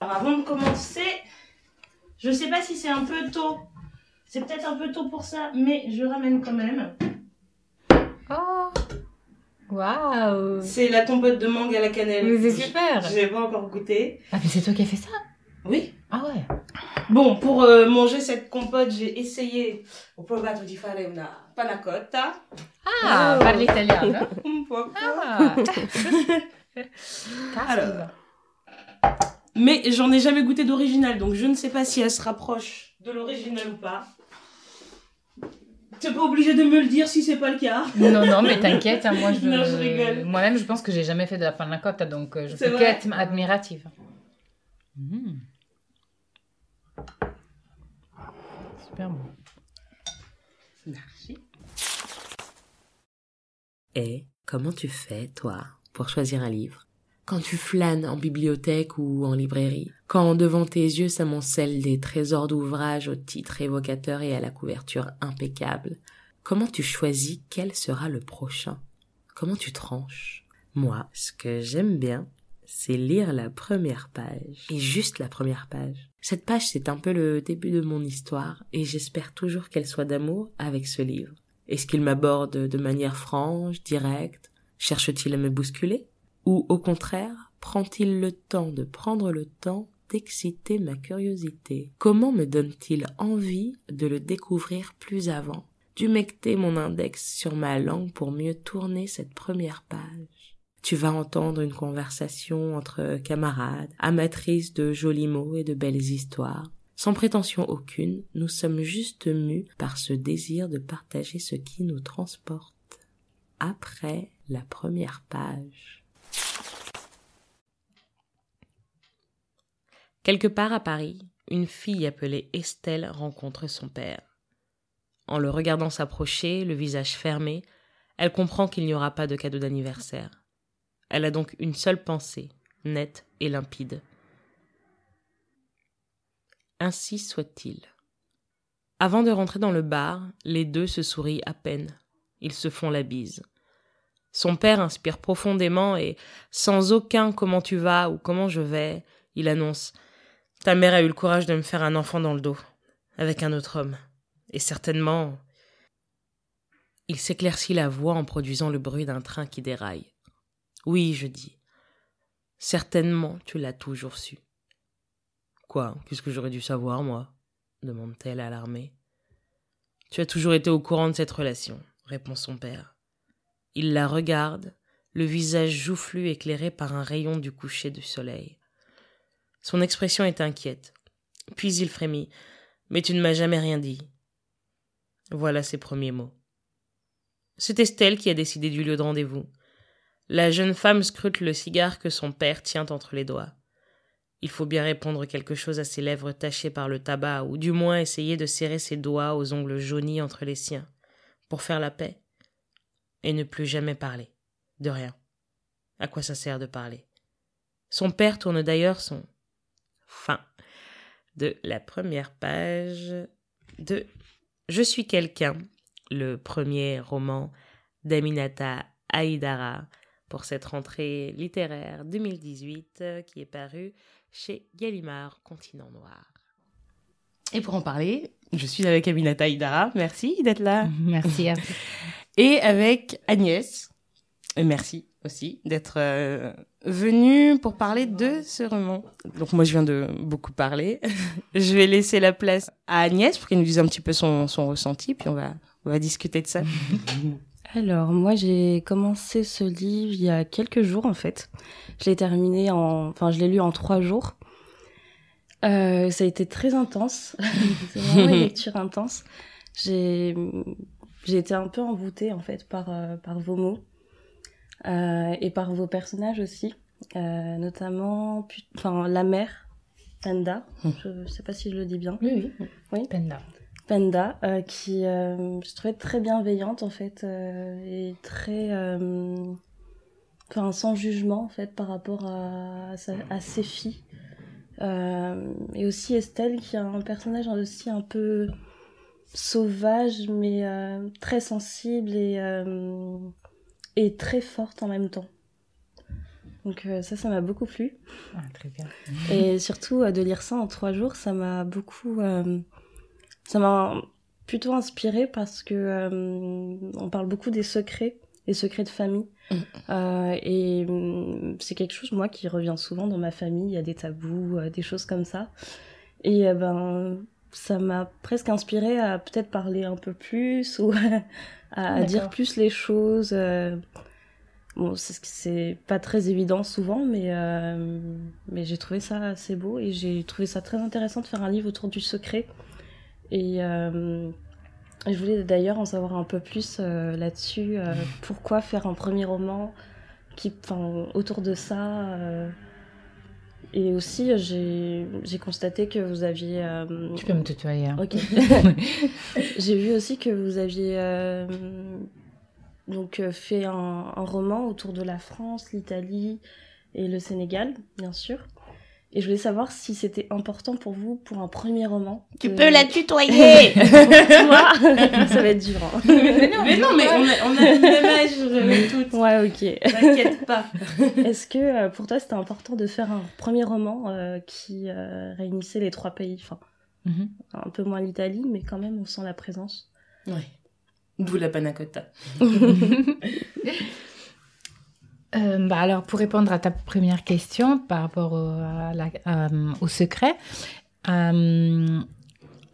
Alors avant de commencer, je sais pas si c'est un peu tôt. C'est peut-être un peu tôt pour ça, mais je ramène quand même. Oh Waouh C'est la compote de mangue à la cannelle. Mais c'est super Je l'ai pas encore goûté. Ah, mais c'est toi qui as fait ça? Oui. Ah ouais Bon, pour euh, manger cette compote, j'ai essayé ho provato di fare una panna cotta. Ah, Oh. parle italiano Un po'. Ah Alors. Mais j'en ai jamais goûté d'original, donc je ne sais pas si elle se rapproche de l'original ou pas. T'es pas obligé de me le dire si c'est pas le cas. Non, non, mais t'inquiète, hein, moi je... Non, je rigole. Moi-même, je pense que j'ai jamais fait de la panna cotta, donc euh, je peux qu'être admirative. Mm. Super bon. Merci. Et comment tu fais, toi, pour choisir un livre? Quand tu flânes en bibliothèque ou en librairie, quand devant tes yeux s'amoncellent des trésors d'ouvrages au titre évocateur et à la couverture impeccable, comment tu choisis quel sera le prochain? Comment tu tranches? Moi, ce que j'aime bien, c'est lire la première page. Et juste la première page. Cette page, c'est un peu le début de mon histoire, et j'espère toujours qu'elle soit d'amour avec ce livre. Est-ce qu'il m'aborde de manière franche, directe? Cherche-t-il à me bousculer? Ou au contraire, prend-il le temps de prendre le temps d'exciter ma curiosité? Comment me donne-t-il envie de le découvrir plus avant? D'humecter mon index sur ma langue pour mieux tourner cette première page. Tu vas entendre une conversation entre camarades, amatrices de jolis mots et de belles histoires. Sans prétention aucune, nous sommes juste mus par ce désir de partager ce qui nous transporte. Après la première page. Quelque part à Paris, une fille appelée Estelle rencontre son père. En le regardant s'approcher, le visage fermé, elle comprend qu'il n'y aura pas de cadeau d'anniversaire. Elle a donc une seule pensée, nette et limpide. Ainsi soit-il. Avant de rentrer dans le bar, les deux se sourient à peine. Ils se font la bise. Son père inspire profondément et, sans aucun comment tu vas ou comment je vais, il annonce Ta mère a eu le courage de me faire un enfant dans le dos, avec un autre homme. Et certainement. Il s'éclaircit la voix en produisant le bruit d'un train qui déraille. Oui, je dis. Certainement, tu l'as toujours su. Quoi? Qu'est-ce que j'aurais dû savoir, moi? demande-t-elle alarmée. Tu as toujours été au courant de cette relation, répond son père. Il la regarde, le visage joufflu éclairé par un rayon du coucher du soleil. Son expression est inquiète. Puis il frémit. Mais tu ne m'as jamais rien dit. Voilà ses premiers mots. C'est Estelle qui a décidé du lieu de rendez-vous. La jeune femme scrute le cigare que son père tient entre les doigts. Il faut bien répondre quelque chose à ses lèvres tachées par le tabac, ou du moins essayer de serrer ses doigts aux ongles jaunis entre les siens, pour faire la paix, et ne plus jamais parler. De rien. À quoi ça sert de parler? Son père tourne d'ailleurs son fin de la première page de Je suis quelqu'un, le premier roman d'Aminata Haïdara pour cette rentrée littéraire 2018 euh, qui est paru chez Gallimard Continent Noir. Et pour en parler, je suis avec Aminata Hidara. Merci d'être là. Merci à vous. Et avec Agnès. Merci aussi d'être euh, venue pour parler de ce roman. Donc moi, je viens de beaucoup parler. je vais laisser la place à Agnès pour qu'elle nous dise un petit peu son, son ressenti, puis on va, on va discuter de ça. Alors, moi, j'ai commencé ce livre il y a quelques jours, en fait. Je l'ai terminé en... Enfin, je l'ai lu en trois jours. Euh, ça a été très intense. C'est vraiment une lecture intense. J'ai... J'ai été un peu envoûtée, en fait, par, euh, par vos mots. Euh, et par vos personnages aussi. Notamment, enfin, la mère, Panda. Je sais pas si je le dis bien. Oui, oui. Oui. Penda. Panda, qui je trouvais très bienveillante en fait et très, enfin sans jugement en fait par rapport à, sa- à ses filles. Euh, et aussi Estelle qui a un personnage aussi un peu sauvage mais euh, très sensible et, euh, et très forte en même temps. Donc euh, ça, ça m'a beaucoup plu. Ah, très bien. Et surtout, euh, de lire ça en trois jours, ça m'a beaucoup... euh, ça m'a plutôt inspiré parce que on parle beaucoup des secrets, des secrets de famille. Mm. Euh, et hum, c'est quelque chose, moi, qui revient souvent dans ma famille. Il y a des tabous, euh, des choses comme ça. Et euh, ben, ça m'a presque inspiré à peut-être parler un peu plus ou à D'accord. dire plus les choses. euh. Bon, c'est c'est pas très évident souvent, mais, mais j'ai trouvé ça assez beau et j'ai trouvé ça très intéressant de faire un livre autour du secret. Et, et je voulais d'ailleurs en savoir un peu plus euh, là-dessus. euh, pourquoi faire un premier roman qui, autour de ça euh, Et aussi, j'ai constaté que vous aviez. Tu peux me tutoyer. hein. Ok. J'ai vu aussi que vous aviez donc fait un, un roman autour de la France, l'Italie et le Sénégal, bien sûr. Et je voulais savoir si c'était important pour vous pour un premier roman. Tu de- peux la tutoyer Toi Ça va être dur. hein. Mais non, mais on a, on a le même âge toutes. Ouais, ok. T'inquiète pas. Est-ce que euh, pour toi c'était important de faire un premier roman euh, qui euh, réunissait les trois pays? Enfin, Mhm. un peu moins l'Italie, mais quand même on sent la présence. Ouais. D'où la panna cotta. Euh, bah alors, pour répondre à ta première question par rapport au, à la- euh, au secret, euh,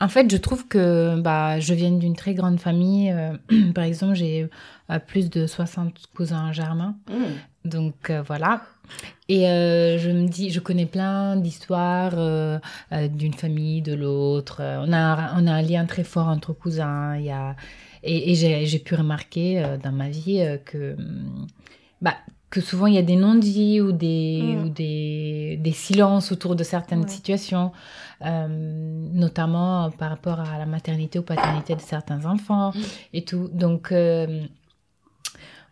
en fait, je trouve que bah, je viens d'une très grande famille. par exemple, j'ai plus de 60 cousins germains. Mmh. Donc voilà. Et euh, je me dis, je connais plein d'histoires euh, euh, d'une famille, de l'autre. On a, un- on a un lien très fort entre cousins. Il y a, et et j'ai pu remarquer dans ma vie que, bah, que souvent il y a des non-dits ou, des, Mm. ou des, des silences autour de certaines Ouais. situations, euh, notamment par rapport à la maternité ou paternité de certains enfants Mm. et tout. Donc. euh,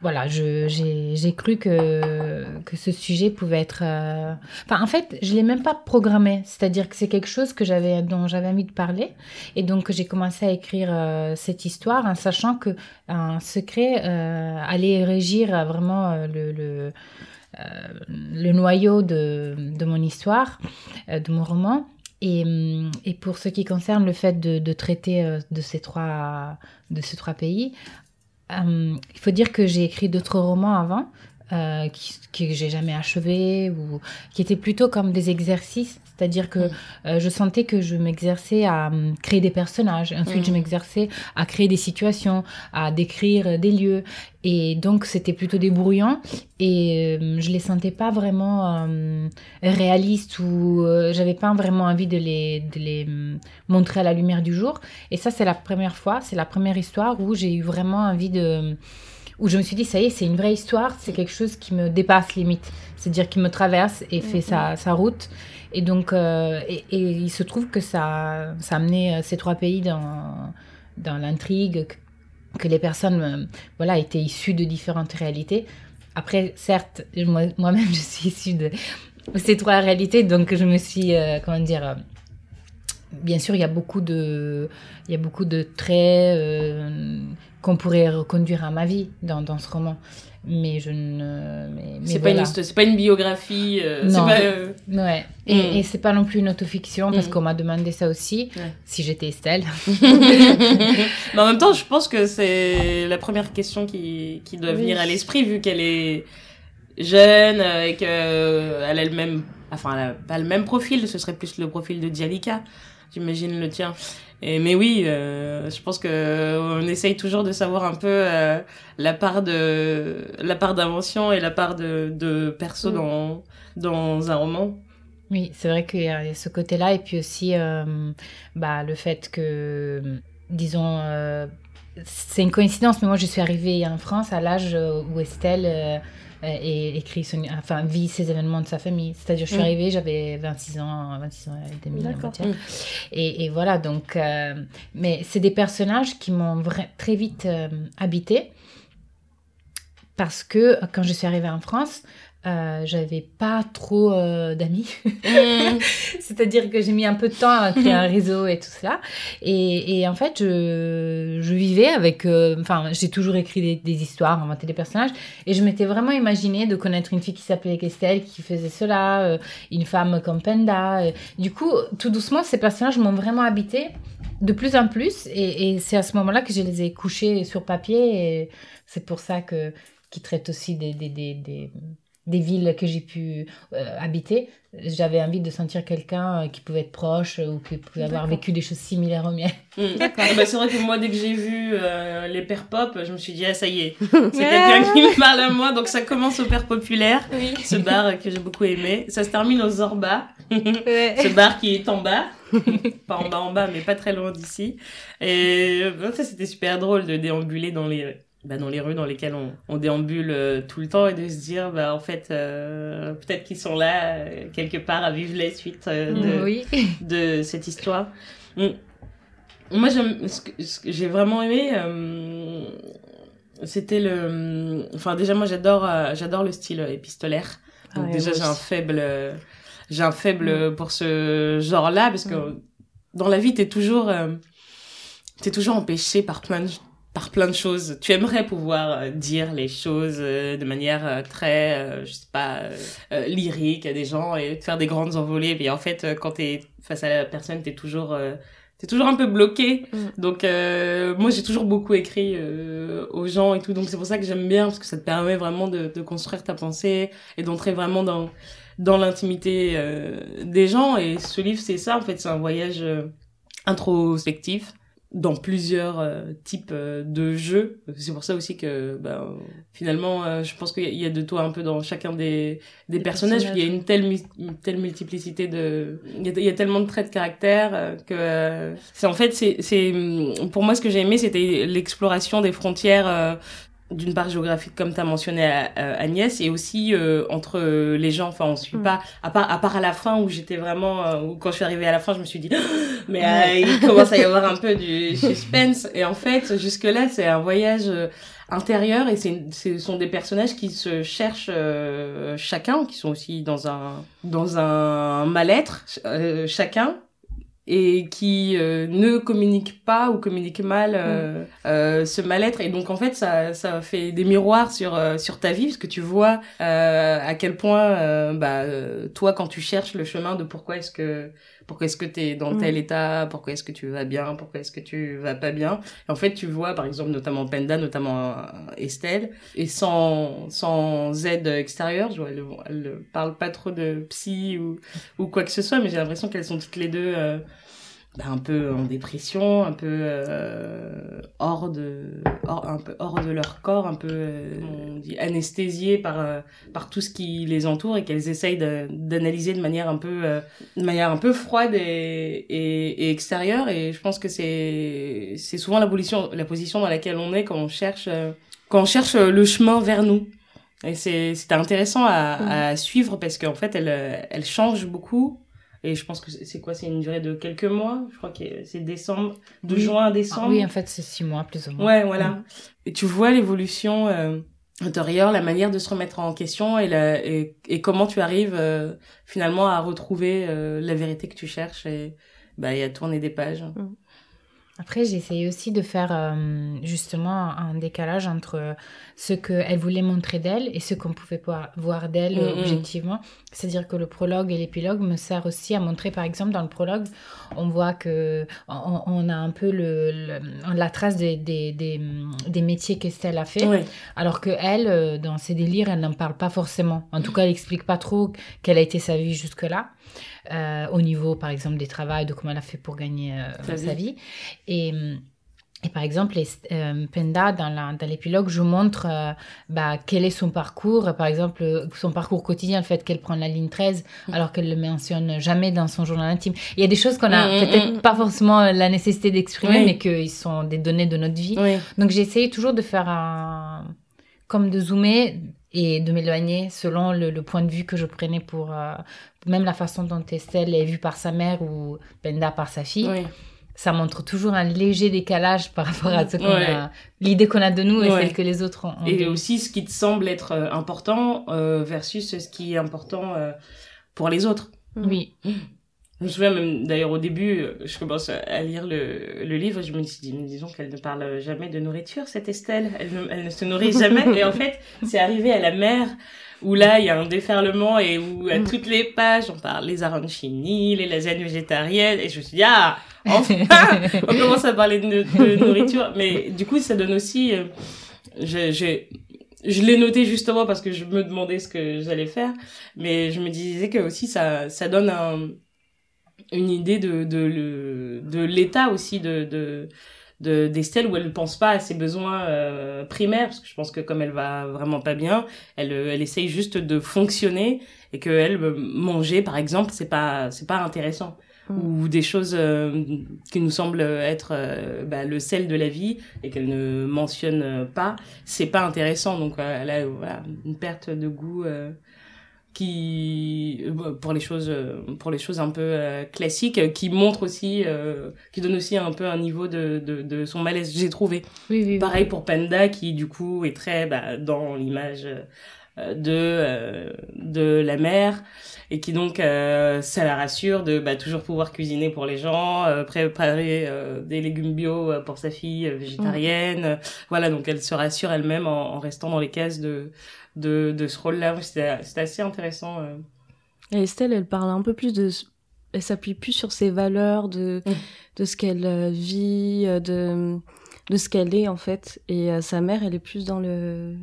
voilà, j'ai cru que, que ce sujet pouvait être... euh, Enfin, en fait, je ne l'ai même pas programmé. C'est-à-dire que c'est quelque chose que j'avais, dont j'avais envie de parler. Et donc, j'ai commencé à écrire euh, cette histoire en sachant que un secret euh, allait régir vraiment le... le le noyau de, de mon histoire, de mon roman. Et, et pour ce qui concerne le fait de, de traiter de, ces trois, de ces trois pays, euh, il faut dire que j'ai écrit d'autres romans avant, euh, que j'ai jamais achevés, ou qui étaient plutôt comme des exercices. C'est-à-dire que Mm. euh, je sentais que je m'exerçais à hum, créer des personnages. Ensuite, Mm. je m'exerçais à créer des situations, à décrire des lieux. Et donc, c'était plutôt débrouillant. Et euh, je les sentais pas vraiment euh, réalistes ou euh, j'avais pas vraiment envie de les, de les montrer à la lumière du jour. Et ça, c'est la première fois, c'est la première histoire où j'ai eu vraiment envie de. où je me suis dit, ça y est, c'est une vraie histoire, c'est quelque chose qui me dépasse limite. C'est-à-dire qui me traverse et fait sa, sa route. Et donc, euh, et, il se trouve que ça, ça a amené euh, ces trois pays dans, l'intrigue, que, les personnes euh, voilà, étaient issues de différentes réalités. Après, certes, moi- moi-même, je suis issue de ces trois réalités, donc je me suis, comment dire, bien sûr, il y a beaucoup de, il y a beaucoup de traits qu'on pourrait reconduire à ma vie dans ce roman. Mais je ne. C'est pas, une c'est pas une biographie. euh, Non. pas, euh, Ouais. Et, Mm. et c'est pas non plus une autofiction parce Mm. qu'on m'a demandé ça aussi. Ouais. Si j'étais Estelle. Mais en même temps, je pense que c'est la première question qui, qui doit Oui. venir à l'esprit vu qu'elle est jeune euh, et qu'elle a le même, enfin, elle a pas le même profil. Ce serait plus le profil de Dialika, j'imagine le tien. Et, mais oui, euh, je pense que on essaye toujours de savoir un peu euh, la part de la part d'invention et la part de, de perso Mm. dans dans un roman. Oui, c'est vrai qu'il y a ce côté-là. Et puis aussi, euh, bah, le fait que, disons, c'est une coïncidence, mais moi, je suis arrivée en France à l'âge où Estelle euh, é- écrit son, enfin, vit ces événements de sa famille. C'est-à-dire, je suis Mm. arrivée, j'avais 26 ans, 26 ans et demi. Et, et voilà, donc, euh, mais c'est des personnages qui m'ont très vite euh, habité parce que quand je suis arrivée en France, euh, j'avais pas trop euh, d'amis. Mm. C'est-à-dire que j'ai mis un peu de temps à créer un réseau et tout ça. Et, et en fait, je, je vivais avec. euh, Enfin, j'ai toujours écrit des, des histoires, inventé des personnages. Et je m'étais vraiment imaginé de connaître une fille qui s'appelait Estelle, qui faisait cela, une femme comme Penda. Du coup, tout doucement, ces personnages m'ont vraiment habité de plus en plus. Et, et c'est à ce moment-là que je les ai couchés sur papier. Et c'est pour ça que qui traite aussi des, des, des, des, des villes que j'ai pu euh, habiter. J'avais envie de sentir quelqu'un euh, qui pouvait être proche euh, ou qui pouvait avoir vécu des choses similaires aux miennes. Mm. Ah bah, c'est vrai que moi, dès que j'ai vu euh, les pères pop, je me suis dit, ah, ça y est, c'est quelqu'un qui me parle à moi. Donc ça commence au père populaire, Oui. ce bar que j'ai beaucoup aimé. Ça se termine au Zorba, ce bar qui est en bas. pas en bas en bas, mais pas très loin d'ici. Et euh, ça, c'était super drôle de déambuler dans les... Bah, dans les rues dans lesquelles on, on déambule euh, tout le temps et de se dire bah en fait euh, peut-être qu'ils sont là euh, quelque part à vivre les suites euh, de, Oui. de cette histoire. Mm. Moi, j'aime, ce que, ce que j'ai vraiment aimé, euh, c'était le, enfin déjà moi j'adore, j'adore le style épistolaire. Donc Ah ouais, déjà j'ai un faible, j'ai un faible pour ce genre-là parce que dans la vie t'es toujours, t'es toujours empêché par plein de par plein de choses. Tu aimerais pouvoir euh, dire les choses euh, de manière euh, très, je sais pas, lyrique à des gens et te faire des grandes envolées. Mais en fait, quand t'es face à la personne, t'es toujours, t'es toujours un peu bloqué. Mm. Donc, euh, moi, j'ai toujours beaucoup écrit euh, aux gens et tout. Donc, c'est pour ça que j'aime bien parce que ça te permet vraiment de, de construire ta pensée et d'entrer vraiment dans dans l'intimité euh, des gens. Et ce livre, c'est ça. En fait, c'est un voyage introspectif dans plusieurs euh, types euh, de jeux. C'est pour ça aussi que bah, finalement, euh, je pense qu'il y, a- il y a de toi un peu dans chacun des, des, personnages. personnages. Il y a une telle, une telle multiplicité de... Il y, a, il y a tellement de traits de caractère que... c'est en fait, c'est, c'est pour moi, ce que j'ai aimé, c'était l'exploration des frontières... euh, d'une part géographique comme tu as mentionné à- à Agnès et aussi euh, entre euh, les gens. Enfin on suit Mm. pas à part à part à la fin où j'étais vraiment euh, où quand je suis arrivée à la fin je me suis dit mais euh, il commence à y avoir un peu du suspense. Et en fait jusque là c'est un voyage euh, intérieur et c'est ce sont des personnages qui se cherchent euh, chacun qui sont aussi dans un dans un mal-être euh, chacun et qui euh, ne communiquent pas ou communiquent mal euh, euh, ce mal-être. Et donc en fait ça ça fait des miroirs sur sur ta vie parce que tu vois euh, à quel point euh, bah toi quand tu cherches le chemin de pourquoi est-ce que pourquoi est-ce que tu es dans Mm. tel état? Pourquoi est-ce que tu vas bien? Pourquoi est-ce que tu vas pas bien? Et en fait tu vois par exemple notamment Penda notamment euh, Estelle. Et sans sans aide extérieure je vois elle, elle parle pas trop de psy ou ou quoi que ce soit mais j'ai l'impression qu'elles sont toutes les deux euh, bah, un peu en dépression, un peu euh, hors de hors, un peu hors de leur corps, un peu euh, on dit anesthésiées par euh, par tout ce qui les entoure et qu'elles essayent d'analyser de manière un peu euh, de manière un peu froide et, et, et extérieure et je pense que c'est c'est souvent la position la position dans laquelle on est quand on cherche euh, quand on cherche le chemin vers nous. Et c'est c'était intéressant à, à suivre parce qu'en fait elle elle change beaucoup et je pense que c'est quoi C'est une durée de quelques mois? Je crois que c'est décembre, de Oui. juin à Ah décembre. oui, en fait, c'est six mois plus ou moins. Ouais, voilà. Et tu vois l'évolution euh, intérieure, la manière de se remettre en question et, la, et, et comment tu arrives euh, finalement à retrouver euh, la vérité que tu cherches et, bah, et à tourner des pages. Après, j'ai essayé aussi de faire euh, justement un décalage entre ce qu'elle voulait montrer d'elle et ce qu'on pouvait voir, voir d'elle euh, Mhm. objectivement. C'est-à-dire que le prologue et l'épilogue me servent aussi à montrer, par exemple, dans le prologue, on voit que on, on a un peu le, le- la trace des, des, des, des métiers qu'Estelle a fait. Ouais. Alors que elle, euh, dans ses délires, elle n'en parle pas forcément. En tout cas, elle explique pas trop quelle a été sa vie jusque-là, euh, au niveau, par exemple, des travails, de comment elle a fait pour gagner euh, Sa sa vie. vie. Et, et par exemple, les- euh, Penda, dans la- dans l'épilogue, je montre euh, bah, quel est son parcours, par exemple, son parcours quotidien, le fait qu'elle prend la ligne 13, alors qu'elle le mentionne jamais dans son journal intime. Il y a des choses qu'on a Mm, mm, peut-être pas forcément la nécessité d'exprimer, Oui. mais qui sont des données de notre vie. Oui. Donc j'ai essayé toujours de faire un... comme de zoomer et de m'éloigner selon le, le point de vue que je prenais pour... euh, même la façon dont Estelle est vue par sa mère ou Penda par sa fille. Oui. ça montre toujours un léger décalage par rapport à ce qu'on a, l'idée qu'on a de nous et celle que les autres ont. Et aussi ce qui te semble être euh, important euh, versus ce qui est important euh, pour les autres. Oui. Je me souviens même, d'ailleurs, au début, je commence à lire le, le livre, je me dis, disons qu'elle ne parle jamais de nourriture, cette Estelle. Elle ne, elle ne se nourrit jamais. et en fait, c'est arrivé à la mère où là, il y a un déferlement et où à mm. toutes les pages, on parle les arancini, les lasagnes végétariennes. Et je me suis dit, ah, enfin, on commence à parler de, nourriture. Mais du coup, ça donne aussi, euh, je, je, je l'ai noté justement parce que je me demandais ce que j'allais faire. Mais je me disais que aussi, ça, ça donne un, une idée de, de, de l'état aussi de, de, d'Estelle où elle ne pense pas à ses besoins euh, primaires parce que je pense que comme elle va vraiment pas bien elle euh, elle essaye juste de fonctionner et que elle euh, manger par exemple c'est pas c'est pas intéressant mm. ou des choses qui nous semblent être bah, le sel de la vie et qu'elle ne mentionne pas c'est pas intéressant donc elle a voilà, une perte de goût qui euh, pour les choses euh, pour les choses un peu euh, classiques qui montre aussi qui donne aussi un peu un niveau de de, de son malaise j'ai trouvé. Oui, oui, pareil pour Panda qui du coup est très bah, dans l'image de de la mère et qui donc ça la rassure de bah, toujours pouvoir cuisiner pour les gens préparer des légumes bio pour sa fille végétarienne. Voilà donc elle se rassure elle-même en, en restant dans les cases de de, de ce rôle-là. C'était assez intéressant. Euh. Et Estelle, elle parle un peu plus de. Elle s'appuie plus sur ses valeurs, de, mm. de ce qu'elle euh, vit, euh, de, de ce qu'elle est, en fait. Et sa mère, elle est plus dans le.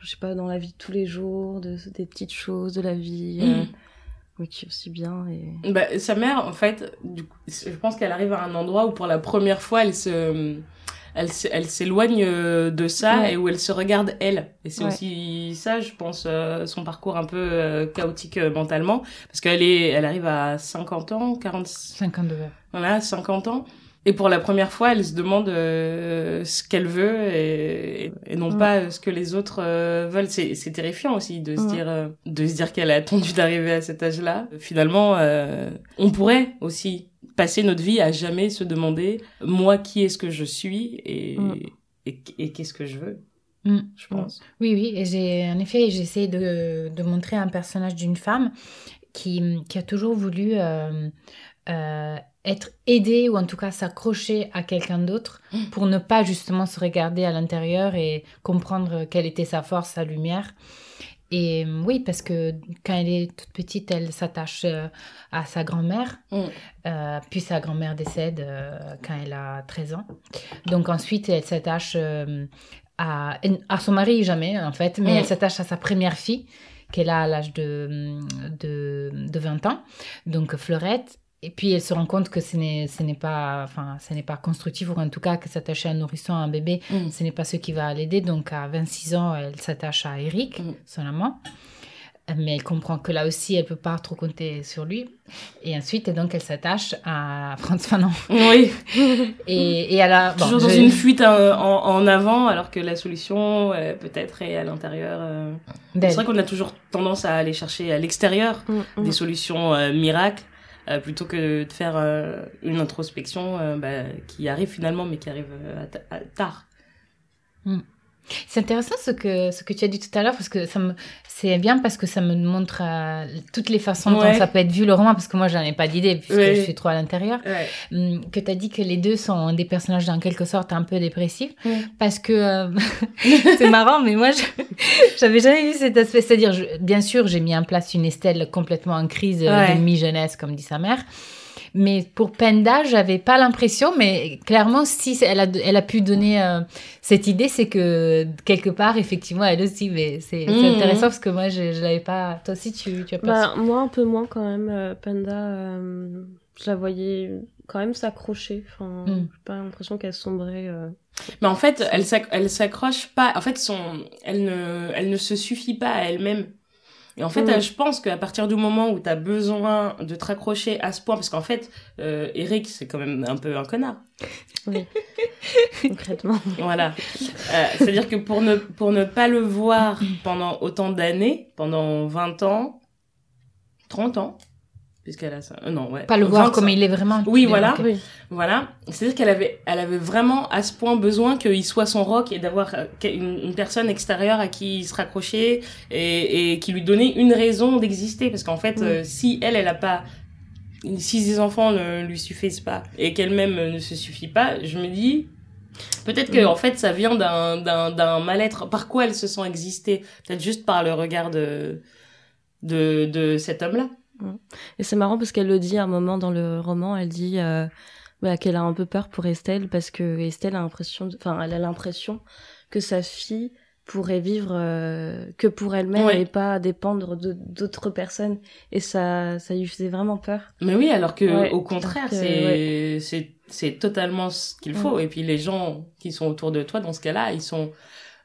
Je sais pas, dans la vie de tous les jours, de, des petites choses de la vie. Mm. qui est aussi bien. Et... Bah, sa mère, en fait, du coup, je pense qu'elle arrive à un endroit où pour la première fois, elle se elle, elle s'éloigne euh, de ça et où elle se regarde elle. Et c'est aussi ça, je pense, euh, son parcours un peu euh, chaotique mentalement. Parce qu'elle est, elle arrive à 50 ans, 40... 52 Voilà, 50 ans. Et pour la première fois, elle se demande ce qu'elle veut et, et non pas ce que les autres veulent. C'est, c'est terrifiant aussi de se dire, de se dire qu'elle a attendu d'arriver à cet âge-là. Finalement, on pourrait aussi passer notre vie à jamais se demander moi qui est-ce que je suis et, mm. et, qu'est-ce que je veux mm. je pense oui oui et j'ai en effet j'essaie de, de, montrer un personnage d'une femme qui, qui, a toujours voulu euh, euh, être aidée ou en tout cas s'accrocher à quelqu'un d'autre mm. pour ne pas justement se regarder à l'intérieur et comprendre quelle était sa force sa lumière et euh, oui, parce que quand elle est toute petite, elle s'attache euh, à sa grand-mère. Mm. Euh, puis sa grand-mère décède quand elle a 13 ans. Donc ensuite, elle s'attache à, à son mari, jamais en fait, mais mm. elle s'attache à sa première fille, qu'elle a à l'âge de, de, de, 20 ans, donc Fleurette. Et puis elle se rend compte que ce n'est, ce n'est pas, enfin, ce n'est pas constructif, ou en tout cas que s'attacher à un nourrisson, à un bébé, mm. ce n'est pas ce qui va l'aider. Donc à 26 ans, elle s'attache à Eric, mm. son amant. Mais elle comprend que là aussi, elle peut pas trop compter sur lui. Et ensuite, donc, elle s'attache à Franz Fanon. Oui. et, et elle a... Toujours dans une fuite euh, en, en, avant, alors que la solution, euh, peut-être, est à l'intérieur. Euh. C'est vrai qu'on a toujours tendance à aller chercher à l'extérieur mm, des solutions miracles. Euh, plutôt que de faire euh, une introspection euh, bah, qui arrive finalement, mais qui arrive tard. Hmm. C'est intéressant ce que, ce que tu as dit tout à l'heure, parce que ça me, c'est bien parce que ça me montre toutes les façons dont ça peut être vu le roman, parce que moi, j'en ai pas d'idée, puisque je suis trop à l'intérieur. Hmm, que tu as dit que les deux sont des personnages en quelque sorte un peu dépressifs, parce que c'est marrant, mais moi, j'avais jamais vu cet aspect. C'est-à-dire, bien sûr, j'ai mis en place une Estelle complètement en crise de mi-jeunesse, comme dit sa mère. Mais pour Penda, j'avais pas l'impression, mais clairement, si elle a, elle a pu donner euh, cette idée, c'est que quelque part, effectivement, elle aussi. Mais c'est mmh. intéressant parce que moi, je, je l'avais pas. Toi aussi, tu, tu as pas. Bah, moi, un peu moins quand même. Euh, Penda, euh, je la voyais quand même s'accrocher. Enfin, mmh. j'ai pas l'impression qu'elle sombrait. Mais en fait, elle s'accroche pas. En fait, son, elle ne, elle ne se suffit pas à elle-même. Et en fait, mm. je pense qu'à partir du moment où tu as besoin de te raccrocher à ce point, parce qu'en fait, euh, Eric, c'est quand même un peu un connard. Oui, concrètement. Voilà. Euh, C'est-à-dire que pour ne, pour ne pas le voir pendant autant d'années, pendant 20 ans, 30 ans, puisqu'elle a ça. Euh, non, ouais. Pas le voir comme il est vraiment. Oui, voilà. Voilà. C'est-à-dire qu'elle avait, elle avait vraiment à ce point besoin qu'il soit son rock et d'avoir euh, une, personne extérieure à qui se raccrocher et, et qui lui donnait une raison d'exister. Parce qu'en fait, euh, si elle, elle a pas si ses enfants ne lui suffisent pas et qu'elle-même ne se suffit pas, je me dis, Peut-être que en fait ça vient d'un d'un d'un mal-être. Par quoi elle se sent exister Peut-être juste par le regard de de de cet homme-là. Et c'est marrant parce qu'elle le dit à un moment dans le roman. Elle dit euh, bah, qu'elle a un peu peur pour Estelle parce que Estelle a l'impression, enfin elle a l'impression que sa fille pourrait vivre euh, que pour elle-même et pas dépendre d'autres personnes. Et ça ça lui faisait vraiment peur. Mais oui alors que au contraire c'est c'est c'est totalement ce qu'il faut. Et puis les gens qui sont autour de toi, dans ce cas-là, ils sont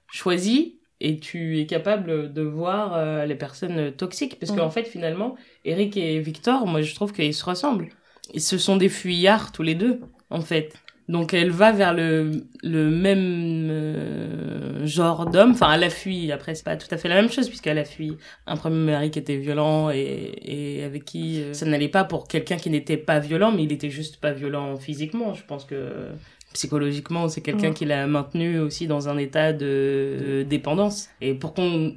choisis et tu es capable de voir euh, les personnes toxiques. Parce qu'en fait, finalement, Eric et Victor, moi, je trouve qu'ils se ressemblent. Et ce sont des fuyards tous les deux, en fait. Donc elle va vers le, le même euh, genre d'homme. Enfin, elle a fui. Après, c'est pas tout à fait la même chose puisqu'elle a fui un premier mari qui était violent et, et avec qui euh, ça n'allait pas pour quelqu'un qui n'était pas violent, mais il était juste pas violent physiquement. Je pense que psychologiquement, c'est quelqu'un qui l'a maintenu aussi dans un état de, de dépendance. Et pour qu'on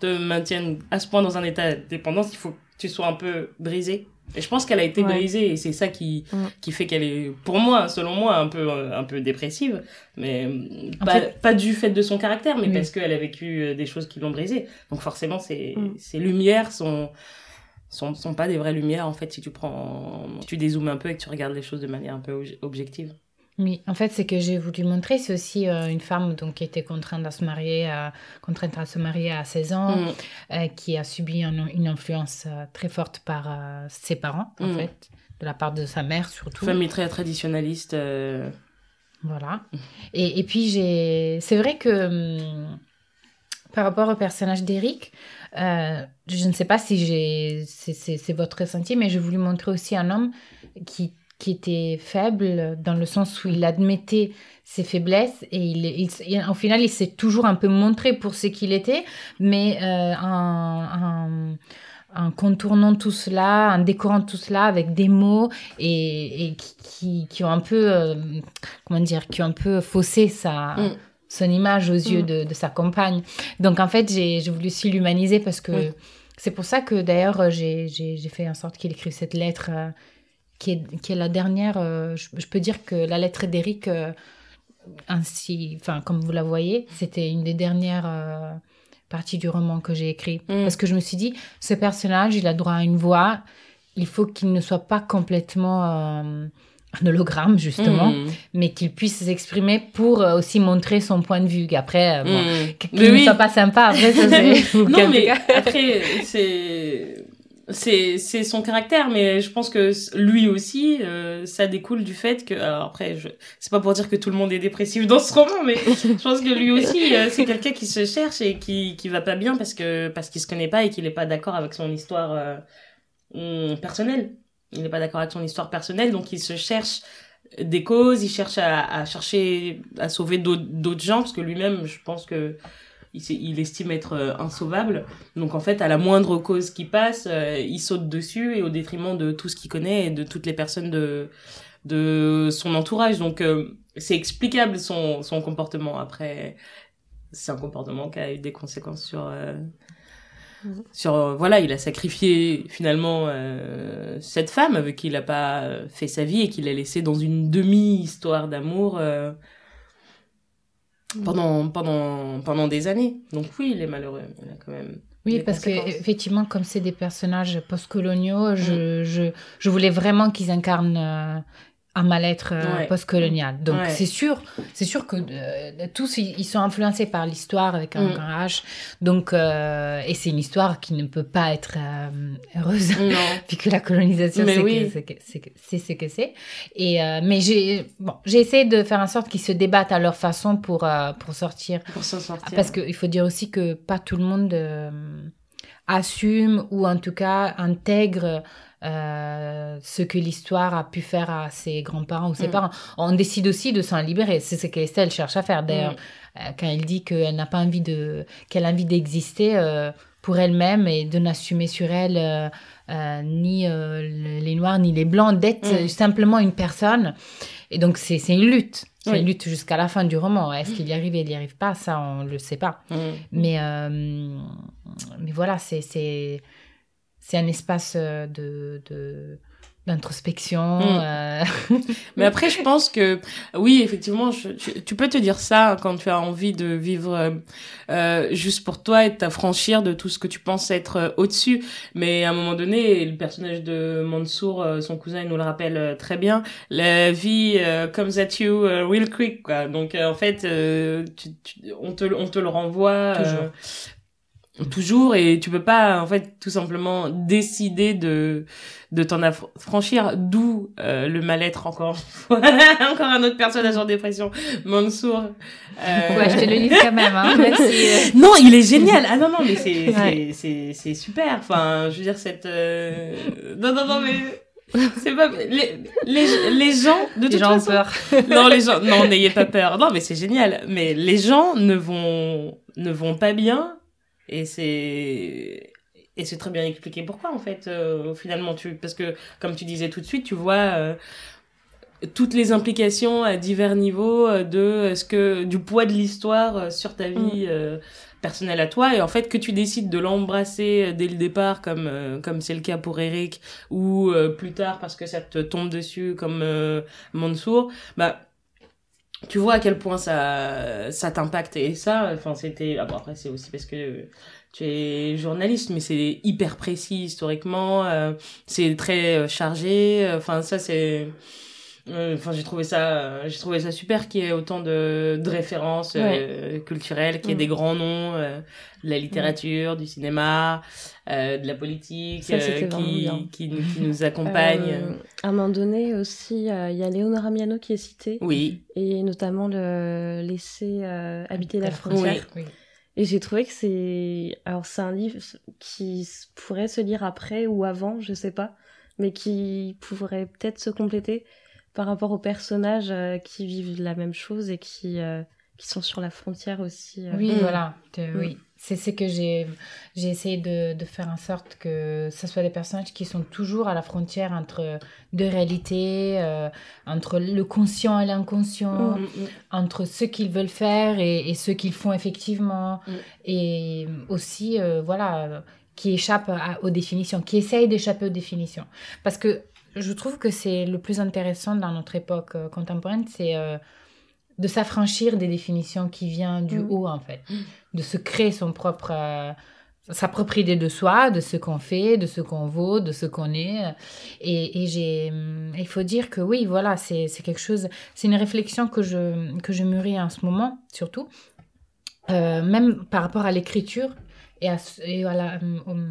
te maintienne à ce point dans un état de dépendance, il faut que tu sois un peu brisé et je pense qu'elle a été brisée et c'est ça qui mm. qui fait qu'elle est pour moi selon moi un peu un peu dépressive mais pas, pas du fait de son caractère mais parce qu'elle a vécu euh, des choses qui l'ont brisée. Donc forcément ces mm. ces lumières sont sont sont pas des vraies lumières en fait si tu prends si tu dézoomes un peu et que tu regardes les choses de manière un peu objective. Oui, en fait, ce que j'ai voulu montrer, c'est aussi euh, une femme donc, qui était contrainte à se marier, euh, contrainte à se marier à 16 ans, mm. euh, qui a subi une influence très forte par ses parents, en mm. fait, de la part de sa mère surtout. Famille très traditionnaliste. Voilà. Et, et puis, j'ai... c'est vrai que hum, par rapport au personnage d'Eric, je ne sais pas si j'ai... c'est votre ressenti, mais j'ai voulu montrer aussi un homme qui qui était faible dans le sens où il admettait ses faiblesses et il, il, au final il s'est toujours un peu montré pour ce qu'il était mais euh, en, en, contournant tout cela en décorant tout cela avec des mots et, et qui, qui, ont un peu euh, comment dire qui ont un peu faussé sa mm. son image aux yeux mm. de, de, sa compagne donc en fait j'ai voulu aussi l'humaniser parce que c'est pour ça que d'ailleurs j'ai fait en sorte qu'il écrive cette lettre euh, qui est, qui est la dernière, euh, je, peux dire que la lettre d'Éric, euh, ainsi, enfin, comme vous la voyez, c'était une des dernières euh, parties du roman que j'ai écrit. Mm. Parce que je me suis dit, ce personnage, il a droit à une voix, il faut qu'il ne soit pas complètement un hologramme, justement, mm. mais qu'il puisse s'exprimer pour aussi montrer son point de vue. Après, bon, mm. qu'il ne soit pas sympa, après, ça c'est... non, mais après, c'est c'est c'est son caractère mais je pense que lui aussi euh, ça découle du fait que alors après je c'est pas pour dire que tout le monde est dépressif dans ce roman mais je pense que lui aussi euh, c'est quelqu'un qui se cherche et qui qui va pas bien parce que parce qu'il se connaît pas et qu'il est pas d'accord avec son histoire euh, hum, personnelle. Il n'est pas d'accord avec son histoire personnelle donc il se cherche des causes il cherche à, à chercher à sauver d'autres gens parce que lui-même je pense que il, estime être euh, insauvable. Donc en fait, à la moindre cause qui passe, euh, il saute dessus et au détriment de tout ce qu'il connaît et de toutes les personnes de, de son entourage. Donc euh, c'est explicable son, son comportement. Après, c'est un comportement qui a eu des conséquences sur... sur voilà il a sacrifié finalement cette femme avec qui il n'a pas fait sa vie et qu'il a laissé dans une demi histoire d'amour pendant, pendant, pendant des années. Donc oui, il est malheureux. Il a quand même oui, parce que effectivement, comme c'est des personnages postcoloniaux, je, mm. je, je voulais vraiment qu'ils incarnent euh, un mal-être euh, post-colonial. Donc c'est sûr, c'est sûr que euh, tous ils, sont influencés par l'histoire avec un mm. H. Donc euh, et c'est une histoire qui ne peut pas être heureuse puisque la colonisation c'est oui. ce que c'est. Et mais j'ai bon, j'ai essayé de faire en sorte qu'ils se débattent à leur façon pour pour sortir. Pour s'en sortir. Parce qu'il faut dire aussi que pas tout le monde assume ou en tout cas intègre euh, ce que l'histoire a pu faire à ses grands-parents ou ses mm. parents. On décide aussi de s'en libérer. C'est ce qu'Estelle cherche à faire. D'ailleurs, mm. euh, quand elle dit qu'elle n'a pas envie de, qu'elle a envie d'exister, euh, pour elle-même et de n'assumer sur elle ni les noirs ni les blancs, d'être Mm. simplement une personne. Et donc c'est c'est une lutte. C'est Oui. une lutte jusqu'à la fin du roman. Est-ce qu'il y arrive et il n'y arrive pas? Ça, on le sait pas. Mais, mais voilà, c'est, c'est, un espace euh, de, de, d'introspection. Mm. euh, Mais après, je pense que oui, effectivement, je- tu, tu peux te dire ça quand tu as envie de vivre euh, juste pour toi et de t'affranchir de tout ce que tu penses être euh, au-dessus. Mais à un moment donné, le personnage de Mansour, son cousin, il nous le rappelle très bien. La vie comes at you real quick, quoi. Donc en fait, tu, tu- on te on te le renvoie. Toujours. Toujours et tu peux pas en fait tout simplement décider de de t'en affranchir. D'où euh, le mal-être encore encore un autre personnage en dépression. Mansour euh, Faut acheter le livre quand même. Hein, euh, non il est génial. Ah non non mais c'est Ouais. c'est c'est c'est super. Enfin je veux dire cette euh, non non non mais c'est pas les, les les gens de les toute gens ont peur. non les gens non n'ayez pas peur. Non mais c'est génial. Mais les gens ne vont ne vont pas bien et c'est et c'est très bien expliqué pourquoi en fait euh, finalement tu parce que comme tu disais tout de suite tu vois euh, toutes les implications à divers niveaux euh, de ce que du poids de l'histoire euh, sur ta vie euh, personnelle à toi. Et en fait que tu décides de l'embrasser euh, dès le départ comme euh, comme c'est le cas pour Eric ou euh, plus tard parce que ça te tombe dessus comme euh, Mansour bah tu vois à quel point ça ça t'impacte et ça enfin c'était ah après c'est aussi parce que tu es journaliste mais c'est hyper précis historiquement euh, c'est très euh, chargé enfin ça c'est euh, Enfin, j'ai trouvé ça, euh, j'ai trouvé ça super qu'il y ait autant de, de références euh, culturelles, qu'il y ait Mm. des grands noms, euh, de la littérature, du cinéma, euh, de la politique, Ça, euh, qui, nous- qui nous accompagnent. Euh, à un moment donné aussi, euh, il y a Léonora Miano qui est citée, Oui, et notamment le laisser euh, habiter la frontière. Oui. Et j'ai trouvé que c'est. Alors, c'est un livre qui pourrait se lire après ou avant, je sais pas, mais qui pourrait peut-être se compléter par rapport aux personnages euh, qui vivent la même chose et qui, euh, qui sont sur la frontière aussi. euh. Oui, Mm. voilà. De- Oui. C'est ce que j'ai essayé de, de faire en sorte que ce soit des personnages qui sont toujours à la frontière entre deux réalités, euh, entre le conscient et l'inconscient, Mm, mm. entre ce qu'ils veulent faire et, et ce qu'ils font effectivement, Mm. et aussi, euh, voilà, qui échappent à- aux définitions, qui essayent d'échapper aux définitions. Parce que je trouve que c'est le plus intéressant dans notre époque euh, contemporaine, c'est euh, de s'affranchir des définitions qui viennent du Mm. haut, en fait. De se créer son propre... euh, sa propre idée de soi, de ce qu'on fait, de ce qu'on vaut, de ce qu'on est. Et, et j'ai, il faut dire que oui, voilà, c'est quelque chose, c'est une réflexion que je, que je mûris en ce moment, surtout, même par rapport à l'écriture et à, et à la,